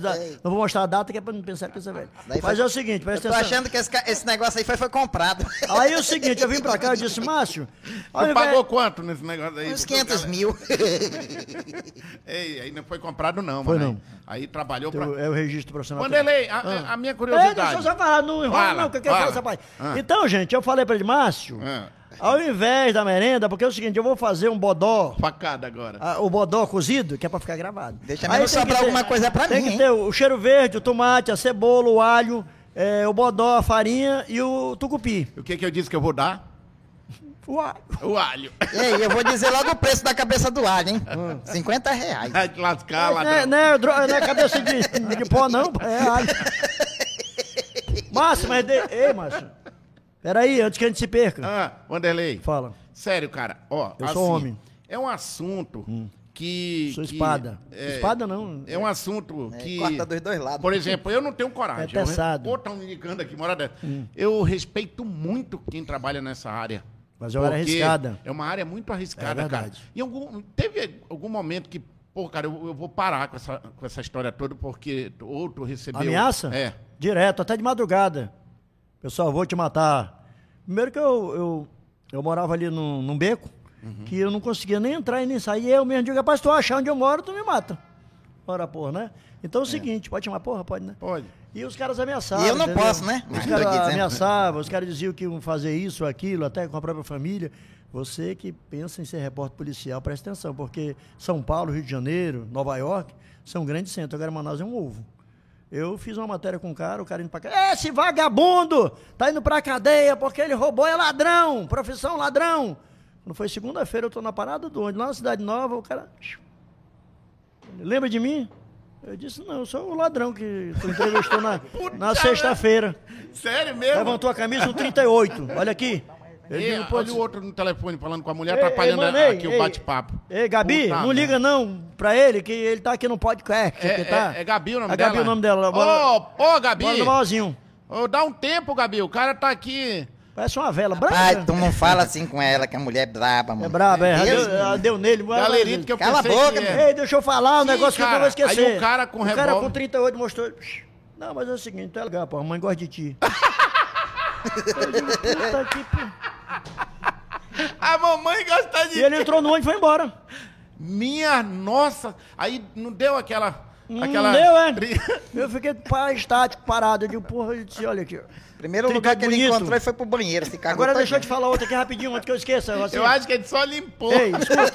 não vou mostrar a data que é pra não pensar que isso é velho. Daí Mas foi- é o seguinte, Eu presta tô atenção. achando que esse, esse negócio aí foi, foi comprado. Aí é o seguinte, eu vim pra cá e disse, Márcio, Tu invés- pagou quanto nesse negócio aí? Uns 500 mil. Ei, aí não foi comprado não, Foi mano. não. Aí, aí trabalhou pra... Teu- é o registro profissional. Vanderlei, a, Ah. a minha É, curiosidade... deixa eu só falar, não enrola Fala, não, que eu quero fala. falar essa parte. Ah. Então, gente, eu falei pra ele, Márcio, Ah, ao invés da merenda, porque é o seguinte, eu vou fazer um bodó, facada agora. ah, o bodó cozido, que é pra ficar gravado. Deixa tem que sobrar alguma coisa pra Tem mim, que hein? ter o cheiro verde, o tomate, a cebola, o alho, é, o bodó, a farinha e o tucupi. O que que eu disse que eu vou dar? O alho. O alho. Ei, eu vou dizer logo o preço da cabeça do alho, hein? 50 reais. Vai te lascar, Não é, ladrão. não, é, não é cabeça de, de pó, não, pô, é alho. Márcio, mas... De... Ei, Márcio. Peraí, antes que a gente se perca. Ah, Vanderlei. Fala. Sério, cara. Ó, Eu sou homem. É um assunto que... Sou que- espada. é, Espada não. É um assunto É, que... Corta dos dois lados. Por exemplo, eu não tenho coragem. É pesado. Pô, tão me ligando aqui, hora dessa. Eu respeito muito quem trabalha nessa área. Mas é uma área arriscada. É uma área muito arriscada, É cara. E algum, teve algum momento que, pô, cara, eu, eu vou parar com essa, com essa história toda, porque tu- ou tu recebeu... Ameaça? É. Direto, até de madrugada. Pessoal, vou te matar. Primeiro que eu, eu, eu morava ali num, num beco, Uhum. que eu não conseguia nem entrar e nem sair. Eu mesmo digo, rapaz, se tu achar onde eu moro, tu me mata. Ora, porra, né? Então é o seguinte, pode chamar porra? Pode, né? Pode. E os caras ameaçavam. E eu não entendeu? posso, né? Os caras ameaçavam, os caras diziam que iam fazer isso, aquilo, até com a própria família. Você que pensa em ser repórter policial, presta atenção, porque São Paulo, Rio de Janeiro, Nova York, são grandes centros. Agora Manaus é um ovo. Eu fiz uma matéria com um cara, o cara indo pra cá. Esse vagabundo tá indo pra cadeia porque ele roubou, é ladrão, profissão ladrão. Quando foi segunda-feira, eu tô na parada do ônibus, lá na Cidade Nova, o cara. Lembra de mim? Eu disse, não, eu sou o ladrão que tu entrevistou na, na sexta-feira. Sério mesmo? Levantou a camisa no 38. Olha aqui. Eu E, digo, olha o outro no telefone falando com a mulher, Ei, atrapalhando ei, mano, ei, aqui ei. o bate-papo. Ei, Gabi, Puta não merda. liga não pra ele, que ele tá aqui no podcast. É, tá. é, é Gabi o nome É dela? Gabi o nome dela. Ô, ô, Gabi. Bora no malzinho. Ô, dá um tempo, Gabi. O cara tá aqui. Parece uma vela Pai, branca. tu não fala assim com ela, que a mulher é braba, mano. É braba, é. Deus Deu, ela deu nele. Galerito que eu Cala a boca, que é. Ei, deixa eu falar um Sim, negócio que eu não cara. vou esquecer. Aí o cara com O cara revólver- com 38 mostrou. Não, mas é o seguinte, tu é legal, pô. A mãe gosta de ti. eu digo, puta que. pô. A mamãe gosta de... E ele entrou no ônibus e foi embora. Minha nossa. Aí não deu aquela... aquela... Não deu, é? Eu fiquei estático, parado. Eu digo, porra, eu disse, olha aqui. Primeiro 38 lugar que ele bonito. encontrou, ele foi pro banheiro, se cagou Agora todinho. deixa eu te falar outra aqui rapidinho, antes que eu esqueça. Assim, Eu acho que ele só limpou. Ei, escuta.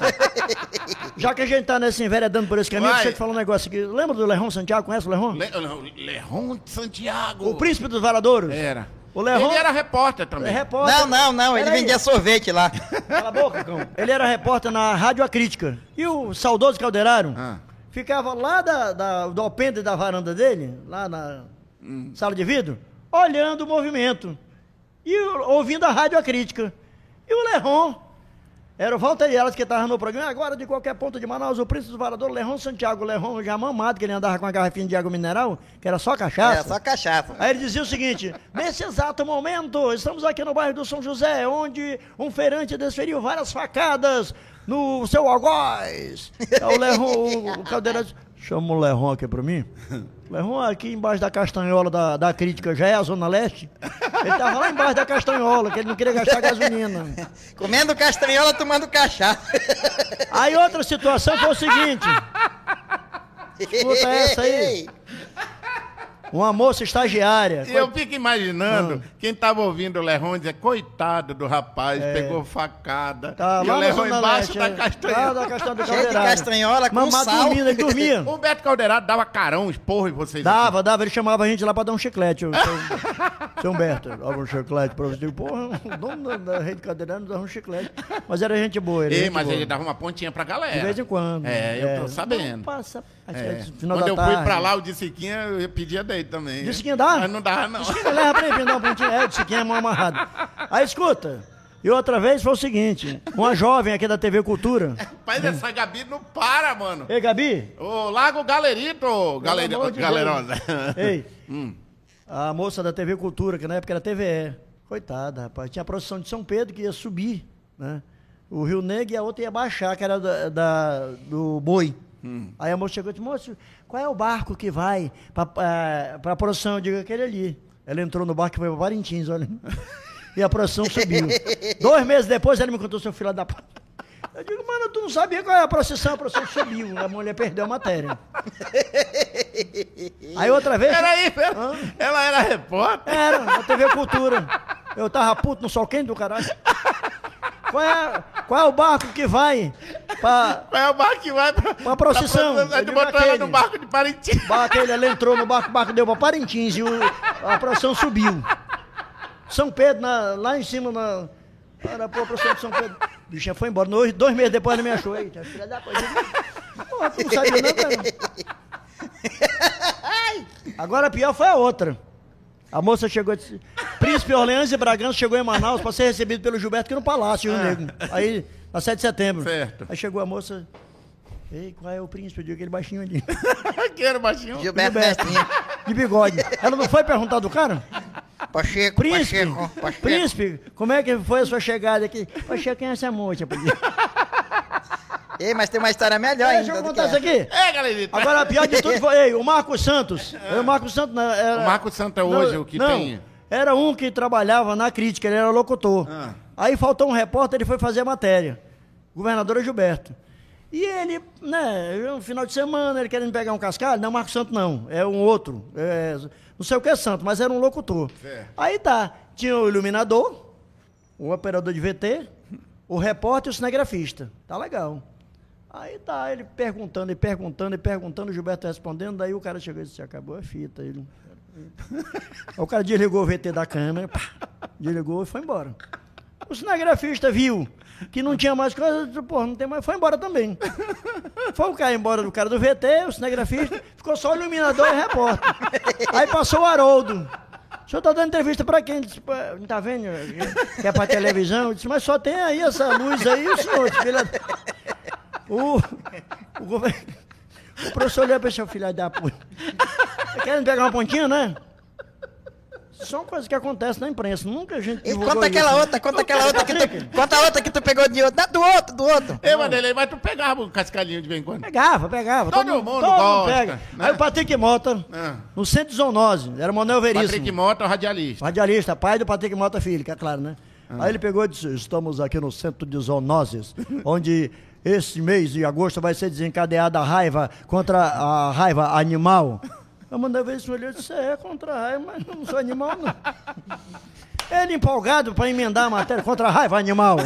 Já que a gente tá nesse enveredando por esse caminho, Vai. deixa eu te falar um negócio aqui. Lembra do Lerron Santiago? Conhece o Lerron? Le... Le- Lerron Santiago. O príncipe dos varadouros? Era. O Lerron- Ele era repórter É também. repórter. Não, não, não, ele vendia sorvete lá. Cala a boca, cão. Ele era repórter na Rádio A Crítica. E o saudoso Calderaro Ah. Ficava lá da, da- do alpendre da varanda dele, lá na Hum. sala de vidro, olhando o movimento. E ouvindo a Rádio Crítica. E o Lerron. Era o Walter Elas que estava no programa. Agora, de qualquer ponto de Manaus, o príncipe do varador, Lerron Santiago. Lerron já mamado, que ele andava com uma garrafinha de água mineral, que era só cachaça. Era só cachaça. Aí ele dizia o seguinte: nesse exato momento, estamos aqui no bairro do São José, onde um feirante desferiu várias facadas no seu algoz. Aí o Lerron, o, o Caldeira disse, chama o Lerron aqui pra mim. Lerron aqui embaixo da castanhola da, da crítica, já é a Zona Leste. Ele tava lá embaixo da castanhola, que ele não queria gastar gasolina. Comendo castanhola, tomando cachaça. Aí outra situação foi o seguinte: Escuta essa aí. Uma moça estagiária. E eu fico imaginando quem tava ouvindo o Lerron dizer, coitado do rapaz, pegou facada. Tá e lá o Lerron embaixo Leste, da é. Lá castanha. da de Caldeirado. castanhola com Mamado sal. dormindo, ele dormia. O Beto Caldeirado dava carão, esporro em vocês. Dava, dava, ele chamava a gente lá pra dar um chiclete. o Seu, seu Humberto, dava um chiclete pra você. Eu digo, Porra, o dono da, da rede cadeirante dava um chiclete. Mas era gente boa, ele. Ei, gente mas boa. ele dava uma pontinha pra galera. De vez em quando. É, eu tô sabendo. Não, passa. É. é final Quando eu tarde. fui pra lá, o Dissiquinha, eu pedia dele também. Dissiquinha dá? Mas não dá, não. Disquinha, leva pra ele, dá um pontinho. É, é mão amarrada. Aí escuta. E outra vez foi o seguinte: uma jovem aqui da TV Cultura. Rapaz, essa Gabi não para, mano. Ei, Gabi, Ô, Lago Galerito, amor de galerosa. Ei, Hum. a moça da TV Cultura, que na época era TVE. Coitada, rapaz. Tinha a procissão de São Pedro que ia subir, né? O Rio Negro e a outra ia baixar, que era da, da- do boi. Hum. Aí a moça chegou e disse, moço, qual é o barco que vai pra, pra, pra procissão? Eu digo, aquele ali. Ela entrou no barco e foi pra Parintins, olha. E a procissão subiu. Dois meses depois, ela me contou, seu filho da... p-". Eu digo, mano, tu não sabia qual é a procissão? A procissão subiu. A mulher perdeu a matéria. Aí outra vez... Peraí, ela, ela era repórter? Era, na TV Cultura. Eu tava puto no sol quente do caralho. Qual é, qual é o barco que vai pra. Qual é o barco que vai pra... Uma procissão. Pra, pra, botou ela no barco de Parintins. Ela entrou no barco, o barco deu pra Parintins e o, a procissão subiu. São Pedro, na- lá em cima, na. A procissão de São Pedro. O bichinho foi embora. Dois, dois meses depois ele me achou. Eita, filha da coisa. Porra, tu não sabia não, cara? Agora a pior foi a outra. A moça chegou e disse: Príncipe Orleans e Bragança chegou em Manaus para ser recebido pelo Gilberto aqui no Palácio, Rio Negro. Aí, na 7 de setembro. Certo. Aí chegou a moça. Ei, qual é o príncipe? Eu digo aquele baixinho ali. que era o baixinho. Gilberto Gilberto. Mestinha. De bigode. Ela não foi perguntar do cara? Pacheco, Príncipe, Pacheco, Pacheco. príncipe, como é que foi a sua chegada aqui? Pacheco, quem é essa moça? Ei, mas tem uma história melhor Deixa ainda. eu contar isso aqui. É, galerita. Agora, a pior de tudo foi ei, o Marcos Santos. O Marcos Santos não, era... O Marcos Santos é hoje o que não, tem- Era um que trabalhava na crítica, ele era locutor. Ah. Aí faltou um repórter, ele foi fazer a matéria. Governador Gilberto. E ele, né, um final de semana, ele querendo pegar um cascalho, não é Marco Santo não, é um outro, é, não sei o que é santo, mas era um locutor. Aí tá, tinha o iluminador, o operador de VT, o repórter e o cinegrafista. Tá legal. Aí tá, ele perguntando e perguntando e perguntando, o Gilberto respondendo, daí o cara chegou e disse, acabou a fita. Ele... Aí o cara desligou o VT da câmera, pá, desligou e foi embora. O cinegrafista viu que não tinha mais coisa, pô, não tem mais, foi embora também. Foi o cara embora do cara do VT, o cinegrafista, ficou só o iluminador e repórter. Aí passou o Haroldo. O senhor está dando entrevista para quem? Disse, "Pô, não está vendo? Que é para televisão? Eu disse, mas só tem aí essa luz aí, o senhor. Filha... O, o, governo, o professor olhou para esse filho da puta. Querendo pegar uma pontinha, né? São coisas que acontecem na imprensa. Nunca a gente. E conta aquela isso. outra, conta aquela outra que tu, conta a outra que tu pegou de outro. Dá do outro, do outro. Ei, Vanderlei, mas tu pegava o cascalhinho de vez em quando. Pegava, pegava. Todo mundo gosta, né? Aí o Patrick Mota, Ah. no centro de zoonose, era Manuel Veríssimo. Patrick Mota, radialista. Radialista, pai do Patrick Mota Filho, que é claro, né? Aí ele pegou e disse: Estamos aqui no centro de zoonoses, onde esse mês de agosto vai ser desencadeada a raiva contra a raiva animal. Eu mandei ver isso e disse: É contra a raiva, mas não sou animal, não. Ele empolgado para emendar a matéria contra a raiva animal.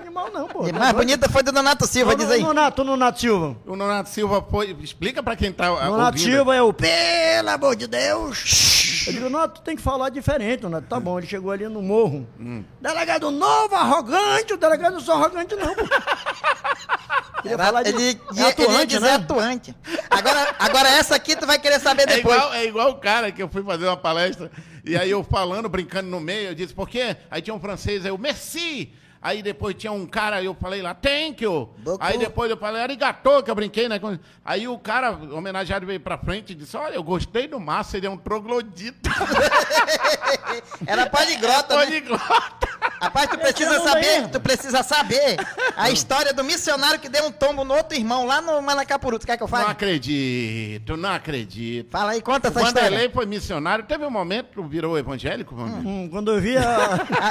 Animal, não, pô. E mais bonita foi do Donato Silva, diz aí. Nonato, Nonato Silva. O Nonato Silva foi. Explica pra quem tá Nonato ouvindo. Silva é o pelo amor de Deus. Eu digo, Nonato, tu tem que falar diferente, Nonato. Tá bom, ele chegou ali no morro. Hum. Delegado novo, arrogante, o delegado não sou arrogante, não. pô. Falar de ele, é ele, ele ia atuante, dizer né? atuante. Agora, agora essa aqui tu vai querer saber É depois. igual, é igual o cara que eu fui fazer uma palestra, e aí eu falando, brincando no meio, eu disse, por quê? Aí tinha um francês, aí eu, merci! Aí depois tinha um cara, eu falei lá, thank you! Beaucoup. Aí depois eu falei, arigato, que eu brinquei, né? Aí o cara, homenageado, veio pra frente e disse, olha, eu gostei do Márcio, ele é um troglodita. Era poliglota, né? Poliglota. Rapaz, tu precisa não saber, lembro. tu precisa saber a história do missionário que deu um tombo no outro irmão lá no Manacapuru. Tu quer que eu Não fale? acredito, não acredito. Fala aí, conta O essa história. Vanderlei foi missionário, teve um momento que virou evangélico? Hum, quando eu vi a...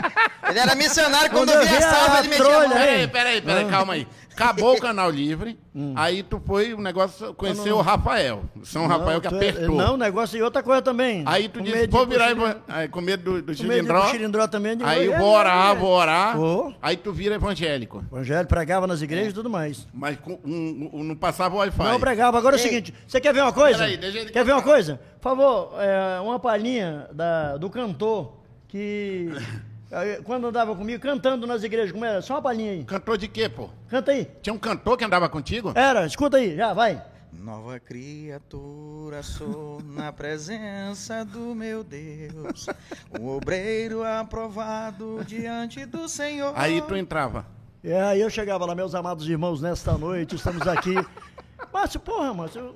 Ele era missionário quando, Quando eu via salva, mão. trolha, Peraí, Ei. peraí, peraí, calma aí. Acabou o canal livre, aí tu foi, o negócio, conheceu o Rafael. São Rafael que Não, é- apertou. Não, negócio e outra coisa também. Aí tu Com disse, de vou virar, aí, com medo do, do Com medo de ir Chilindró. pro Chilindró também. digo, Aí eu é, vou é, orar, é. vou orar. Vou. Aí tu vira evangélico. Evangelho, pregava nas igrejas e tudo mais. Mas com- um- um- não passava Wi-Fi. Não pregava. Agora é o Ei. seguinte, você quer ver uma coisa? Peraí, deixa ele quer ver uma coisa? Por favor, é, uma palhinha da- do cantor que quando andava comigo, cantando nas igrejas, como era? Só uma palhinha aí. Cantor de quê, pô? Canta aí. Tinha um cantor que andava contigo? Era, escuta aí, já, vai. Nova criatura sou na presença do meu Deus, um obreiro aprovado diante do Senhor. Aí tu entrava. É, aí eu chegava lá, meus amados irmãos, nesta noite, estamos aqui. Márcio, porra, Márcio.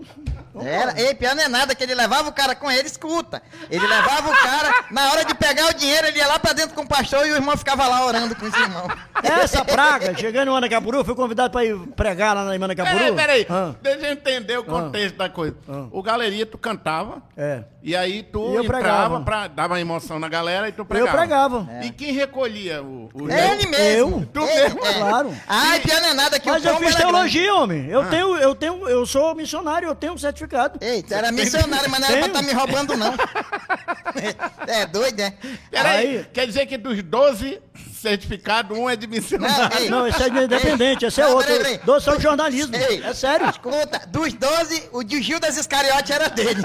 eu- Era, ei, pior não é nada, que ele levava o cara com ele, escuta. Ele levava o cara, na hora de pegar o dinheiro, ele ia lá pra dentro com o pastor e o irmão ficava lá orando com os irmãos. Essa praga, chegando em Manacapuru, fui convidado para ir pregar lá em Manacapuru. Peraí, peraí. Ah, Deixa eu entender o contexto da coisa. Ah. O galeria, tu cantava. é. E aí tu E eu entrava pregava. pra dar uma emoção na galera e tu Eu pregava. pregava. E quem recolhia o, o É ele mesmo. Eu? Tu Ele- mesmo? é. Claro. Ai, pior não é nada, que Mas eu fiz grande. teologia, homem. Ah. Eu tenho, eu tenho, eu sou missionário, eu tenho um certificado. Ei, tu era missionário, mas não era pra estar me roubando, não. É doido, é? Peraí, Aí- quer dizer que dos 12 certificados, um é de missionário. Não, ei. Não, esse é de independente, esse é Não, outro. peraí, peraí. Dois são jornalismo. Ei, É sério. Escuta, dos 12, o de Gil das Iscariote era dele.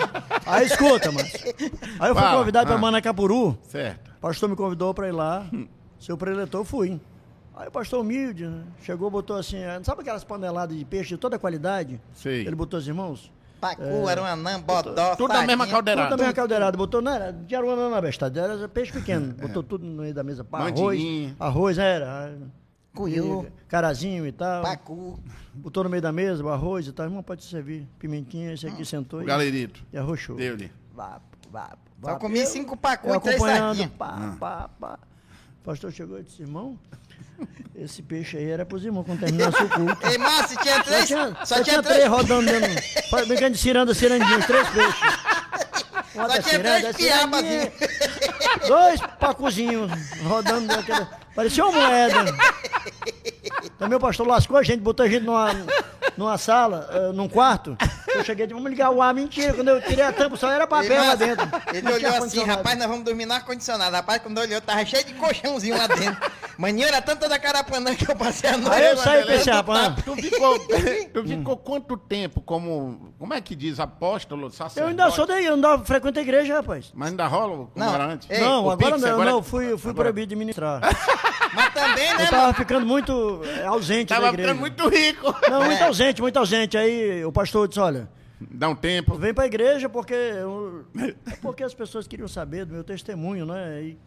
Aí escuta, mano. Aí eu fui Fala, convidado para ah. Manacapuru. Certo. O pastor me convidou para ir lá. Seu preletor, eu fui. Aí o pastor humilde, né? chegou, botou assim, sabe aquelas paneladas de peixe de toda qualidade? Sei. Ele botou os irmãos? Pacu, era um anã, bodó, Tudo na mesma farinha. Tudo caldeirada. também a caldeirada, botou, não era, de aruana na bestada, era peixe pequeno, botou tudo no meio da mesa, pá, arroz, arroz, era, Cuiu, carazinho e tal, pacu. botou no meio da mesa o arroz e tal, irmão, pode servir, pimentinha, esse aqui sentou O e, galerito. e arrochou. Deu-lhe. Vapo, vapo, Só vapo. comi Eu- cinco pacu eu e três acompanhando, sardinhas. pá, pá, pá. O pastor chegou e disse, irmão, esse peixe aí era pros irmãos quando terminasse o culto. Ei, Márcio, tinha Só três, tinha, só tinha três três, rodando dentro. Brincando de ciranda, cirandinha, os três peixes. Uma só tinha ciranda, três piabazinhos. Dois pacuzinhos rodando daquela. Parecia uma moeda. Também o pastor lascou a gente, botou a gente numa, numa sala, eh, num quarto. Eu cheguei e disse, vamos ligar o ar, mentira. Quando eu tirei a tampa, só era papel lá dentro. Ele olhou assim, rapaz, nós vamos dormir no ar-condicionado. Rapaz, quando olhou, tava cheio de colchãozinho lá dentro. Maninho, era tanta da carapanã que eu passei a noite. Aí eu saí e pensei, Tanto rapaz. Tu ficou, tu ficou quanto tempo como. Como é que diz? Apóstolo, sacerdote? Eu ainda sou daí, eu ainda frequento a igreja, rapaz. Mas ainda rola como Não, era antes? Ei, não, o agora Pix não, agora- não, fui, fui agora- proibido de ministrar. Mas também, né, Eu tava ficando muito eh, ausente da Tava igreja. ficando muito rico. Não, muito É. ausente, muito ausente. Aí o pastor disse, olha, Dá um tempo. vem pra igreja porque, eu- é porque as pessoas queriam saber do meu testemunho, né? E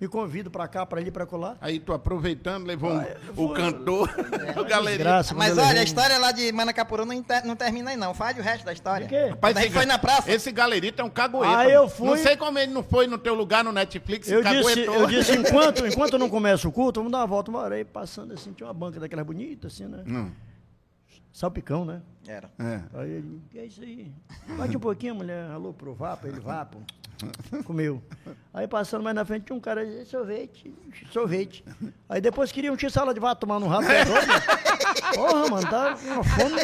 me convido pra cá, pra ali, pra colar. Aí tu aproveitando, levou um- eu o cantor, o galeria. Desgraça, Mas olha, a levei- história lá de Manacapuru não, inter- não termina aí não. Fale o resto da história. De quê? Rapaz, a foi na praça. Esse galerita é um cagoeta. Aí eu fui- Não sei como ele não foi no teu lugar no Netflix Eu disse, eu disse enquanto, enquanto não começa o culto, vamos dar uma volta. Uma hora aí passando assim, tinha uma banca daquela bonita, assim, né? Hum, Salpicão, né? Era. é. Aí ele, que é isso aí? Bate um pouquinho, a mulher, alô, pro vapo, ele vapo. Comeu. Aí passando mais na frente tinha um cara, disse, sorvete, sorvete. Aí depois queria um tio sala de vato tomar no rabo. é né? Porra, mano, tá com uma fome.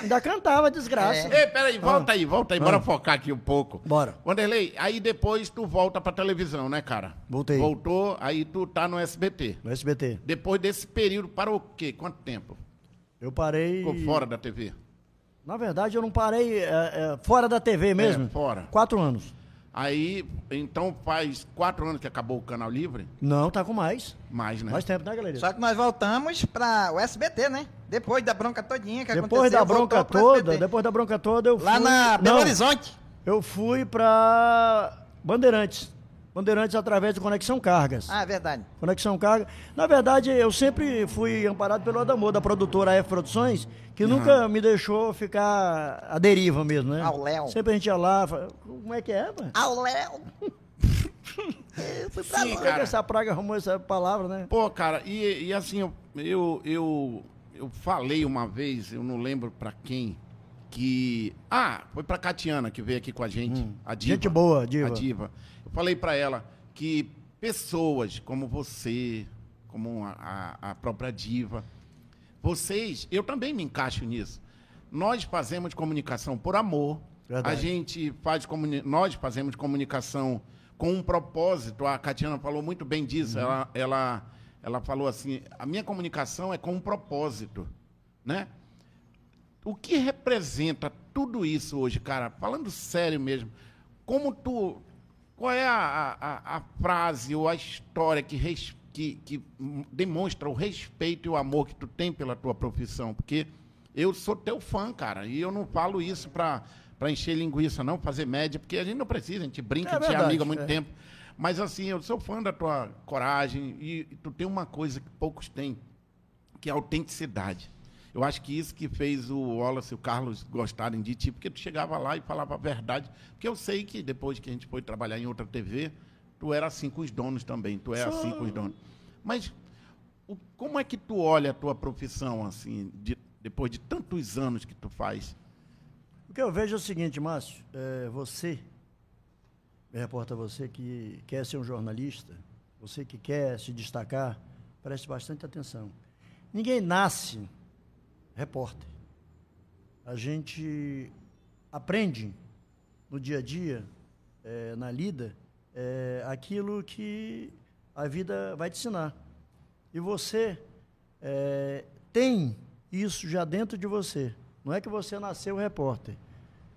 Ainda cantava, desgraça. Ei, peraí, volta aí, volta aí, bora focar aqui um pouco. Bora. Wanderlei, aí depois tu volta pra televisão, né, cara? Voltei. Voltou, aí tu tá no SBT. No SBT. Depois desse período, parou o quê? Quanto tempo? Eu parei. Ficou fora da TV? Na verdade, eu não parei é, é, fora da TV mesmo. É, fora. Quatro anos. Aí, então faz quatro anos que acabou o Canal Livre? Não, tá com mais. Mais, né? Mais tempo, né, galera? Só que nós voltamos pra o SBT, né? Depois da bronca todinha que Depois aconteceu. da bronca toda, SBT. depois da bronca toda, eu fui. Lá na Belo Não, Horizonte. Eu fui pra Bandeirantes. Bandeirantes através de Conexão Cargas. Ah, é verdade. Conexão Carga. Na verdade, eu sempre fui amparado pelo Adamor, da produtora F Produções, que nunca me deixou ficar à deriva mesmo, né? Ao léu. Sempre a gente ia lá, como é que é, mano? Ao Léo. Fui pra Sim, lá, cara. que essa praga arrumou essa palavra, né? Pô, cara, e, e assim, eu, eu, eu, eu falei uma vez, eu não lembro pra quem, que. Ah, foi pra Catiana que veio aqui com a gente. A diva. Hum. Gente boa, diva. A diva. Eu falei pra ela que pessoas como você, como a, a, a própria diva, vocês, eu também me encaixo nisso. Nós fazemos comunicação por amor. Verdade. A gente faz comuni nós fazemos comunicação com um propósito. A Catiana falou muito bem disso. Uhum. Ela, ela, ela falou assim: a minha comunicação é com um propósito, né? O que representa tudo isso hoje, cara? Falando sério mesmo, como tu, qual é a, a, a frase ou a história que, res- que, que demonstra o respeito e o amor que tu tem pela tua profissão? Porque eu sou teu fã, cara, e eu não falo isso pra, pra encher linguiça, não, fazer média, porque a gente não precisa, a gente brinca, É a gente é amigo há muito é. tempo. Mas assim, eu sou fã da tua coragem e, e tu tem uma coisa que poucos têm, que é a autenticidade. Eu acho que isso que fez o Wallace e o Carlos gostarem de ti, porque tu chegava lá e falava a verdade. Porque eu sei que depois que a gente foi trabalhar em outra TV, tu era assim com os donos também, tu é assim com os donos. Mas o- como é que tu olha a tua profissão, assim, de- depois de tantos anos que tu faz? O que eu vejo é o seguinte, Márcio, é, você, me reporta você que quer ser um jornalista, você que quer se destacar, preste bastante atenção. Ninguém nasce repórter. A gente aprende no dia a dia, eh, na lida, eh, aquilo que a vida vai te ensinar. E você eh, tem isso já dentro de você. Não é que você nasceu repórter.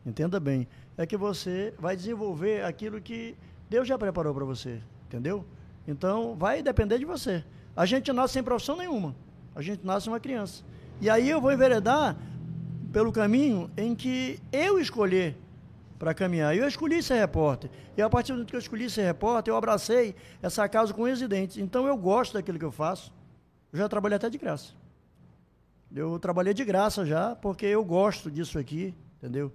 Entenda bem. É que você vai desenvolver aquilo que Deus já preparou para você. Entendeu? Então, vai depender de você. A gente nasce sem profissão nenhuma. A gente nasce uma criança. E aí eu vou enveredar pelo caminho em que eu escolher para caminhar. Eu escolhi ser repórter. E a partir do momento que eu escolhi ser repórter, eu abracei essa causa com unhas e dentes. Então eu gosto daquilo que eu faço. Eu já trabalhei até de graça. Eu trabalhei de graça já, porque eu gosto disso aqui, entendeu?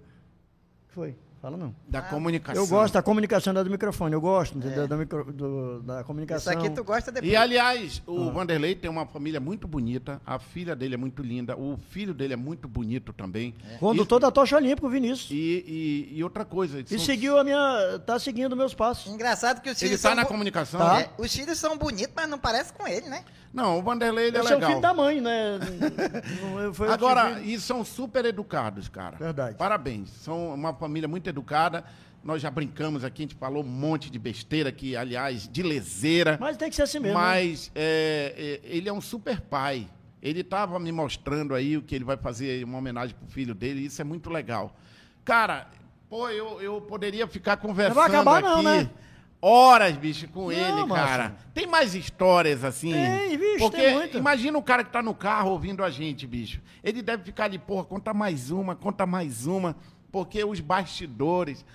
Foi. Fala não. Da comunicação. Eu gosto da comunicação da do microfone, eu gosto entendeu? Da, micro- do- da Isso comunicação. aqui tu gosta depois. E aliás, o Ah. Vanderlei tem uma família muito bonita, a filha dele é muito linda, o filho dele é muito bonito também. Condutor da tocha olímpica, o Vinícius. E, e, e outra coisa. E são- seguiu a minha. tá seguindo meus passos. Engraçado que os Ele filhos tá são na bo- comunicação? Tá. É, os filhos são bonitos, mas não parece com ele, né? Não, o Vanderlei ele é sou legal. filho da mãe, né? Agora, e são super educados, cara. Verdade. Parabéns. São uma família muito educada. Nós já brincamos aqui, a gente falou um monte de besteira aqui, aliás, de leseira. Mas tem que ser assim mesmo. né? Mas é, é, ele é um super pai. Ele estava me mostrando aí o que ele vai fazer, uma homenagem pro filho dele, e isso é muito legal. Cara, pô, eu, eu poderia ficar conversando vai acabar não, aqui né? horas, bicho, com Não, ele, Márcio. cara. Tem mais histórias assim? Tem, bicho, Porque tem muita. imagina o cara que tá no carro ouvindo a gente, bicho. Ele deve ficar ali, porra, conta mais uma, conta mais uma. Porque os bastidores,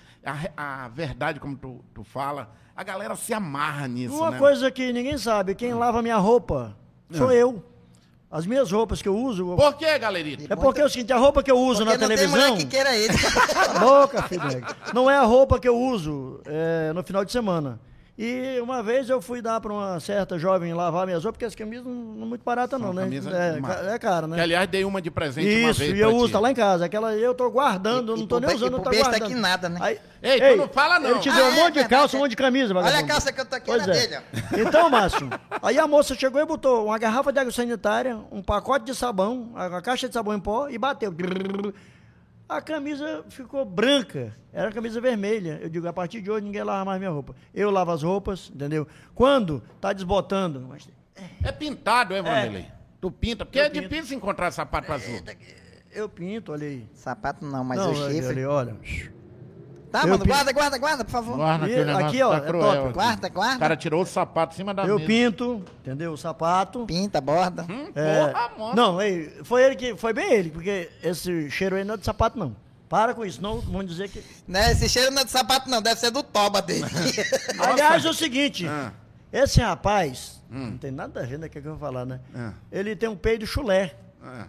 a, a verdade, como tu, tu fala, a galera se amarra nisso, Uma né? coisa que ninguém sabe: quem lava minha roupa sou eu. As minhas roupas que eu uso. Por que, galerita? É porque é o seguinte: a roupa que eu uso Porque na não tem televisão. mulher que queira ele. Boca, filho. Não é a roupa que eu uso é, no final de semana. E uma vez eu fui dar para uma certa jovem lavar minhas roupas, porque as camisas não, não muito baratas, não, São né? É, é cara, né? Que, aliás, dei uma de presente uma Isso, vez e eu uso, tá lá em casa. Aquela eu tô guardando, E- não e tô nem usando, não tô besta guardando. que nada, né? Aí- Ei, tu não fala não. Ele te Ah, deu um é monte de calça, um é. monte de camisa, Olha a vagabundo. calça que eu tô aqui, Pois era é. dele, ó. Então, Márcio, aí a moça chegou e botou uma garrafa de água sanitária, um pacote de sabão, a a caixa de sabão em pó e bateu. A camisa ficou branca, era camisa vermelha. Eu digo, a partir de hoje ninguém lava mais minha roupa. Eu lavo as roupas, entendeu? Quando tá desbotando, mas É pintado, é, Vanderlei? Tu pinta, porque Eu é pinto. difícil encontrar sapato azul. eu pinto, olha aí. Sapato não, mas Não, o olha, chifre. olha. Tá, Eu mano, pinto. guarda, guarda, guarda, por favor. Guarda E aqui, ó, tá é cruel top. aqui. Guarda, guarda. O cara tirou o sapato em cima da Eu mesa. pinto, entendeu? O sapato. Pinta, borda. Hum, É, Porra, mano. não, ei, foi ele que. Foi bem ele, porque esse cheiro aí não é de sapato, não. Para com isso, não vão dizer que. Né, esse cheiro não é de sapato, não, deve ser do toba dele. Aliás, é o seguinte, Ah. esse rapaz, Hum. não tem nada a ver né, que eu vou falar, né? Ah. Ele tem um peido chulé. Ah.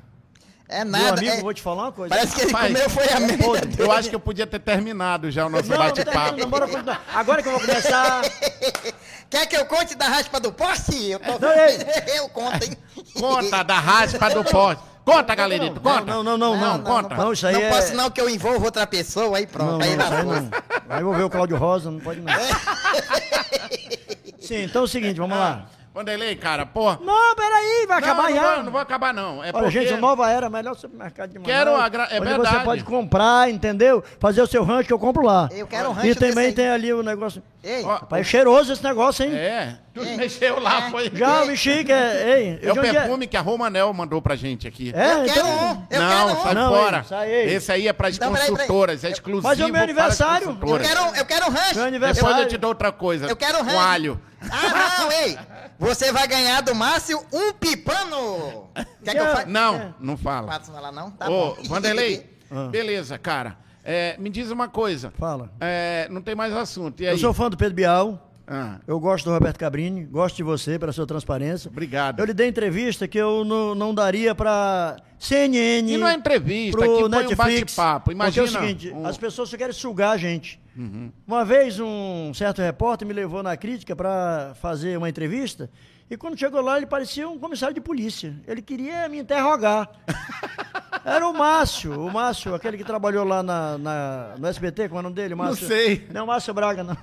É Meu nada. amigo, é- vou te falar uma coisa. Parece que ele Rapaz, comeu foi a meia. Eu acho que eu podia ter terminado já o nosso bate-papo. não, bora continuar. Agora que eu vou começar. Quer que eu conte da raspa do poste? Eu, tô... Ei. eu conto, hein? Conta da raspa do poste. Conta, galerito, conta. Não, não, não, não. Não, conta. Não, isso aí não é. posso não, que eu envolvo outra pessoa, aí pronto. Não, aí não, não. Vai envolver o Cláudio Rosa, não pode não. Sim, então é o seguinte, vamos lá. Vanderlei, cara, porra. Não, peraí, vai Não, acabar não já. vou, não vou acabar, não. É Olha, porque... gente, o Nova Era, melhor supermercado de Manaus. Quero agra- é onde verdade. você pode comprar, entendeu? Fazer o seu rancho que eu compro lá. Eu quero um rancho E também tem ali o negócio. Ei, Ó, Rapaz, é cheiroso esse negócio, hein? É, tu É. mexeu lá, É. foi... Já o bichinho que é. Ei, É o perfume que a Romanel mandou pra gente aqui. É, eu quero então. um, eu não, quero um. sai Não, fora. ei, sai aí. Esse aí é para as Não, peraí, peraí. consultoras, é exclusivo Mas é o meu aniversário. Eu quero, eu quero um rancho. Meu aniversário. Depois eu te dou outra coisa. Eu quero um Com rancho. alho. Ah, não, ei. Você vai ganhar do Márcio um pipano. Quer que eu faça? Não, não fala. Faço lá não? Tá Ô, bom. Vanderlei, Ah. beleza, cara. É, me diz uma coisa. Fala. É, não tem mais assunto. E aí? Eu sou fã do Pedro Bial. Ah, Eu gosto do Roberto Cabrini, gosto de você pela sua transparência. obrigado. Eu lhe dei entrevista que eu não, não daria pra CNN. E não é entrevista, pro aqui foi um Netflix. bate-papo. Imagina. Porque é o seguinte, um- as pessoas só querem sugar a gente. Uhum. Uma vez um certo repórter me levou na crítica para fazer uma entrevista e quando chegou lá ele parecia um comissário de polícia. Ele queria me interrogar. Era o Márcio, o Márcio, aquele que trabalhou lá na, na- no SBT, como é o nome dele? Márcio, sei. Não, Márcio Braga, não.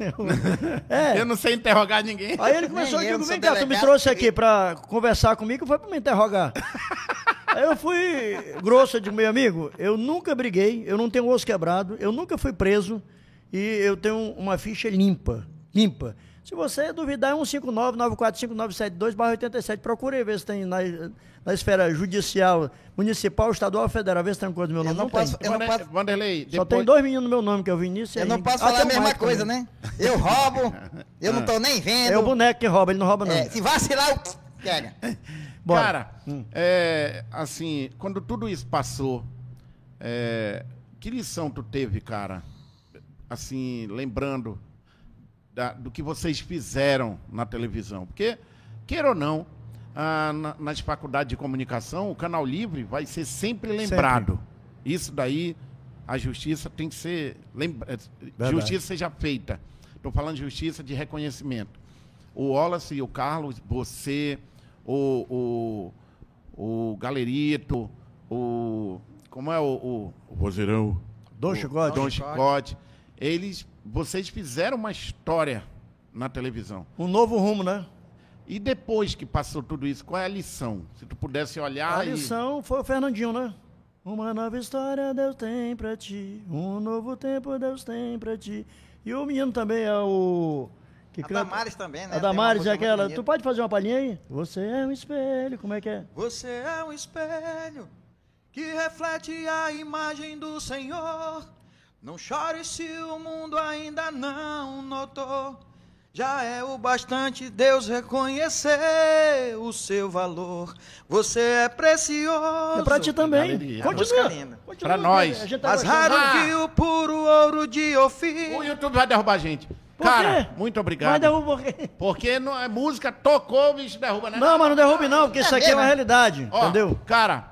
É. Eu não sei interrogar ninguém. Aí ele começou a dizer, vem cá, tu me trouxe aqui pra conversar comigo, foi pra me interrogar. Aí eu fui grosso, eu digo, meu amigo, eu nunca briguei, eu não tenho osso quebrado, eu nunca fui preso e eu tenho uma ficha limpa, limpa. Se você duvidar, é 159-945972-87. Procure aí ver se tem na, na esfera judicial, municipal, estadual, federal, ver se tem coisa do meu Eu nome. não Não, posso- tem. eu não posso- Vanderlei, Só depois... tem dois meninos no meu nome, que é o Vinícius e Eu não posso Ah, falar a mesma Mike coisa, também. né? Eu roubo, eu não tô nem vendo. É o boneco que rouba, ele não rouba não. É, se vacilar, eu... pega. Bora. Cara, é, assim, quando tudo isso passou, é, que lição tu teve, cara? Assim, lembrando da- do que vocês fizeram na televisão. Porque, queira ou não, ah, na- nas faculdades de comunicação, o Canal Livre vai ser sempre lembrado. Isso daí a justiça tem que ser. Lembra, eh, justiça seja feita. Estou falando de justiça de reconhecimento. O Wallace e o Carlos, você, o, o, o Galerito, o. Como é o. O, o Vozeirão. Dom Chicote. Dom Chicote. Eles. Vocês fizeram uma história na televisão. Um novo rumo, né? E depois que passou tudo isso, qual é a lição? Se tu pudesse olhar A e- lição foi o Fernandinho, né? Uma nova história Deus tem pra ti. Um novo tempo Deus tem pra ti. E o menino também é o. Que A canta- Damares também, né? A Damares é aquela. Tu pode fazer uma palhinha aí? Você é um espelho, como é que é? Você é um espelho que reflete a imagem do Senhor. Não chore se o mundo ainda não notou. Já é o bastante Deus reconhecer o seu valor. Você é precioso. É pra ti também. Galeria. Continua. Continua, Pra nós. A tá Mas gostando. raro Ah. que o puro ouro de Ofir. O YouTube vai derrubar a gente. Por Cara, quê? muito Mas obrigado. derruba por quê? Porque não, é música tocou, o bicho derruba, né? Não, mas não derrube não, porque isso aqui é uma mesmo? realidade. Ó, Entendeu? Cara,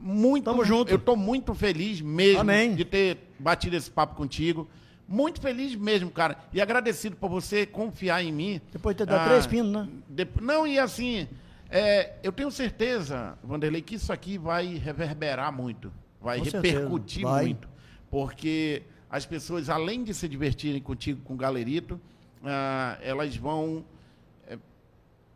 muito. Tamo junto. Eu tô muito feliz mesmo Amém. de ter batido esse papo contigo. Muito feliz mesmo, cara. E agradecido por você confiar em mim. Depois de ter dado três pinos, né? de- Não, e assim, é, eu tenho certeza, Vanderlei, que isso aqui vai reverberar muito. Vai Com repercutir vai. muito. Porque as pessoas, além de se divertirem contigo, com o Galerito, ah, elas vão é,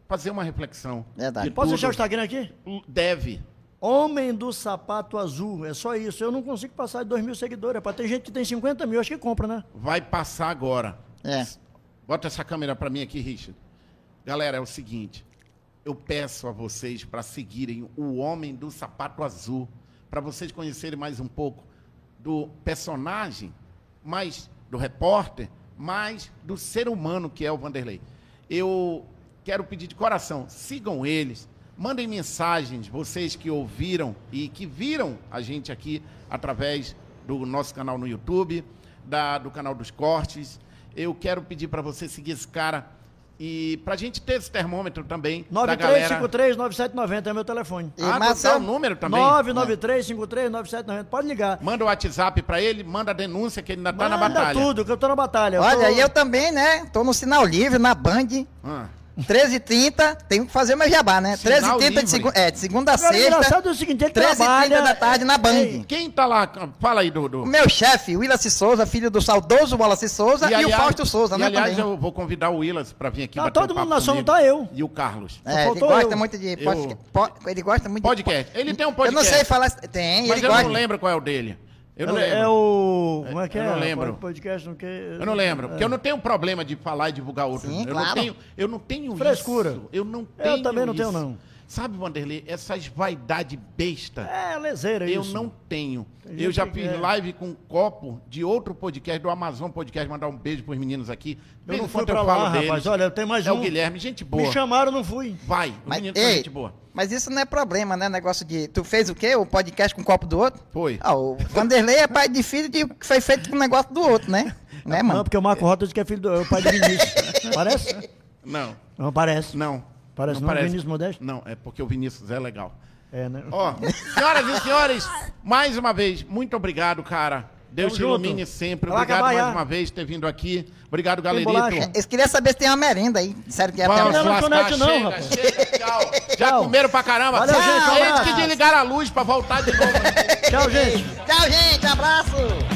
fazer uma reflexão. Verdade. de Posso tudo. deixar o Instagram aqui? Deve. Homem do sapato azul. É só isso. Eu não consigo passar de 2 mil seguidores. Rapaz, tem gente que tem 50 mil, acho que compra, né? Vai passar agora. É. Bota essa câmera pra mim aqui, Richard. Galera, é o seguinte. Eu peço a vocês para seguirem o Homem do Sapato Azul, para vocês conhecerem mais um pouco do personagem, mais do repórter, mais do ser humano que é o Vanderlei. Eu quero pedir de coração, sigam eles, mandem mensagens, vocês que ouviram e que viram a gente aqui através do nosso canal no YouTube, da- do canal dos cortes. Eu quero pedir para você seguir esse cara e pra gente ter esse termômetro também da galera. 93539790 é meu telefone. E Ah, Marcelo- dá o número também? 993539790. Pode ligar. Manda o WhatsApp pra ele, manda a denúncia que ele ainda tá na Manda batalha. tudo, que eu tô na batalha. Olha, tô... e eu também, né? Tô no sinal livre, na Band. Ah. 13h30, tenho que fazer meu jabá, né? Sinal 13h30 de, segu é, de segunda a sexta. engraçado é o seguinte, ele 13h30 trabalha... da tarde na Band. Ei, Quem tá lá? Fala aí, Dudu. O meu chefe, Willis Souza, filho do saudoso Wallace Souza, e, o Fausto Souza, e, né? aliás, também. eu vou convidar o Willas pra vir aqui Tá um todo papo mundo na som, comigo. tá eu. E o Carlos. É, ele gosta eu. muito de Eu- podcast. po- Ele gosta muito Podcast. Ele tem um de. Eu podcast. não sei falar. Tem, Mas ele eu gosta. não lembro qual é o dele. Eu não Ele lembro. É o... Como é que Eu é? não lembro. Podcast, não que... Eu não lembro, porque eu não tenho problema de falar e divulgar outro. Sim, eu claro. não tenho, eu não tenho Frescura. isso. Eu não Eu tenho também não isso. tenho, não. Sabe, Vanderlei, essas vaidade besta. É, lezeira Eu isso. não tenho. Tem Eu já fiz quer. live com um copo de outro podcast, do Amazon Podcast, mandar um beijo pros meninos aqui. Eu não fui pra eu lá, falo rapaz. deles. Olha, tem mais É um. o Guilherme, gente boa. Me chamaram, não fui. Vai, o Mas, menino foi ei, gente boa. mas isso não é problema, né? Negócio de. Tu fez o quê? O podcast com o copo do outro? Foi. Ah, o Vanderlei é pai de filho de que foi feito com o negócio do outro, né? Né, Não, mano? porque o Marco Rota diz que é filho do é o pai do Vinícius. parece? Não, Não, parece. não. Parece não, Vinícius Modesto? Não, é porque o Vinícius é legal. É, né? Ó, senhoras e senhores, mais uma vez, muito obrigado, cara. Deus Tamo te junto. ilumine sempre. Vai Obrigado acabar mais já. uma vez por ter vindo aqui. Obrigado, galerito. Eles queriam saber se tem uma merenda aí. Disseram que ia ter Vamos uma Não, não não, chega, rapaz. chega, tchau. Já Tchau. comeram pra caramba. Valeu, gente, Gente que desligaram a luz pra voltar de novo. Tchau, gente. Tchau, gente. Abraço.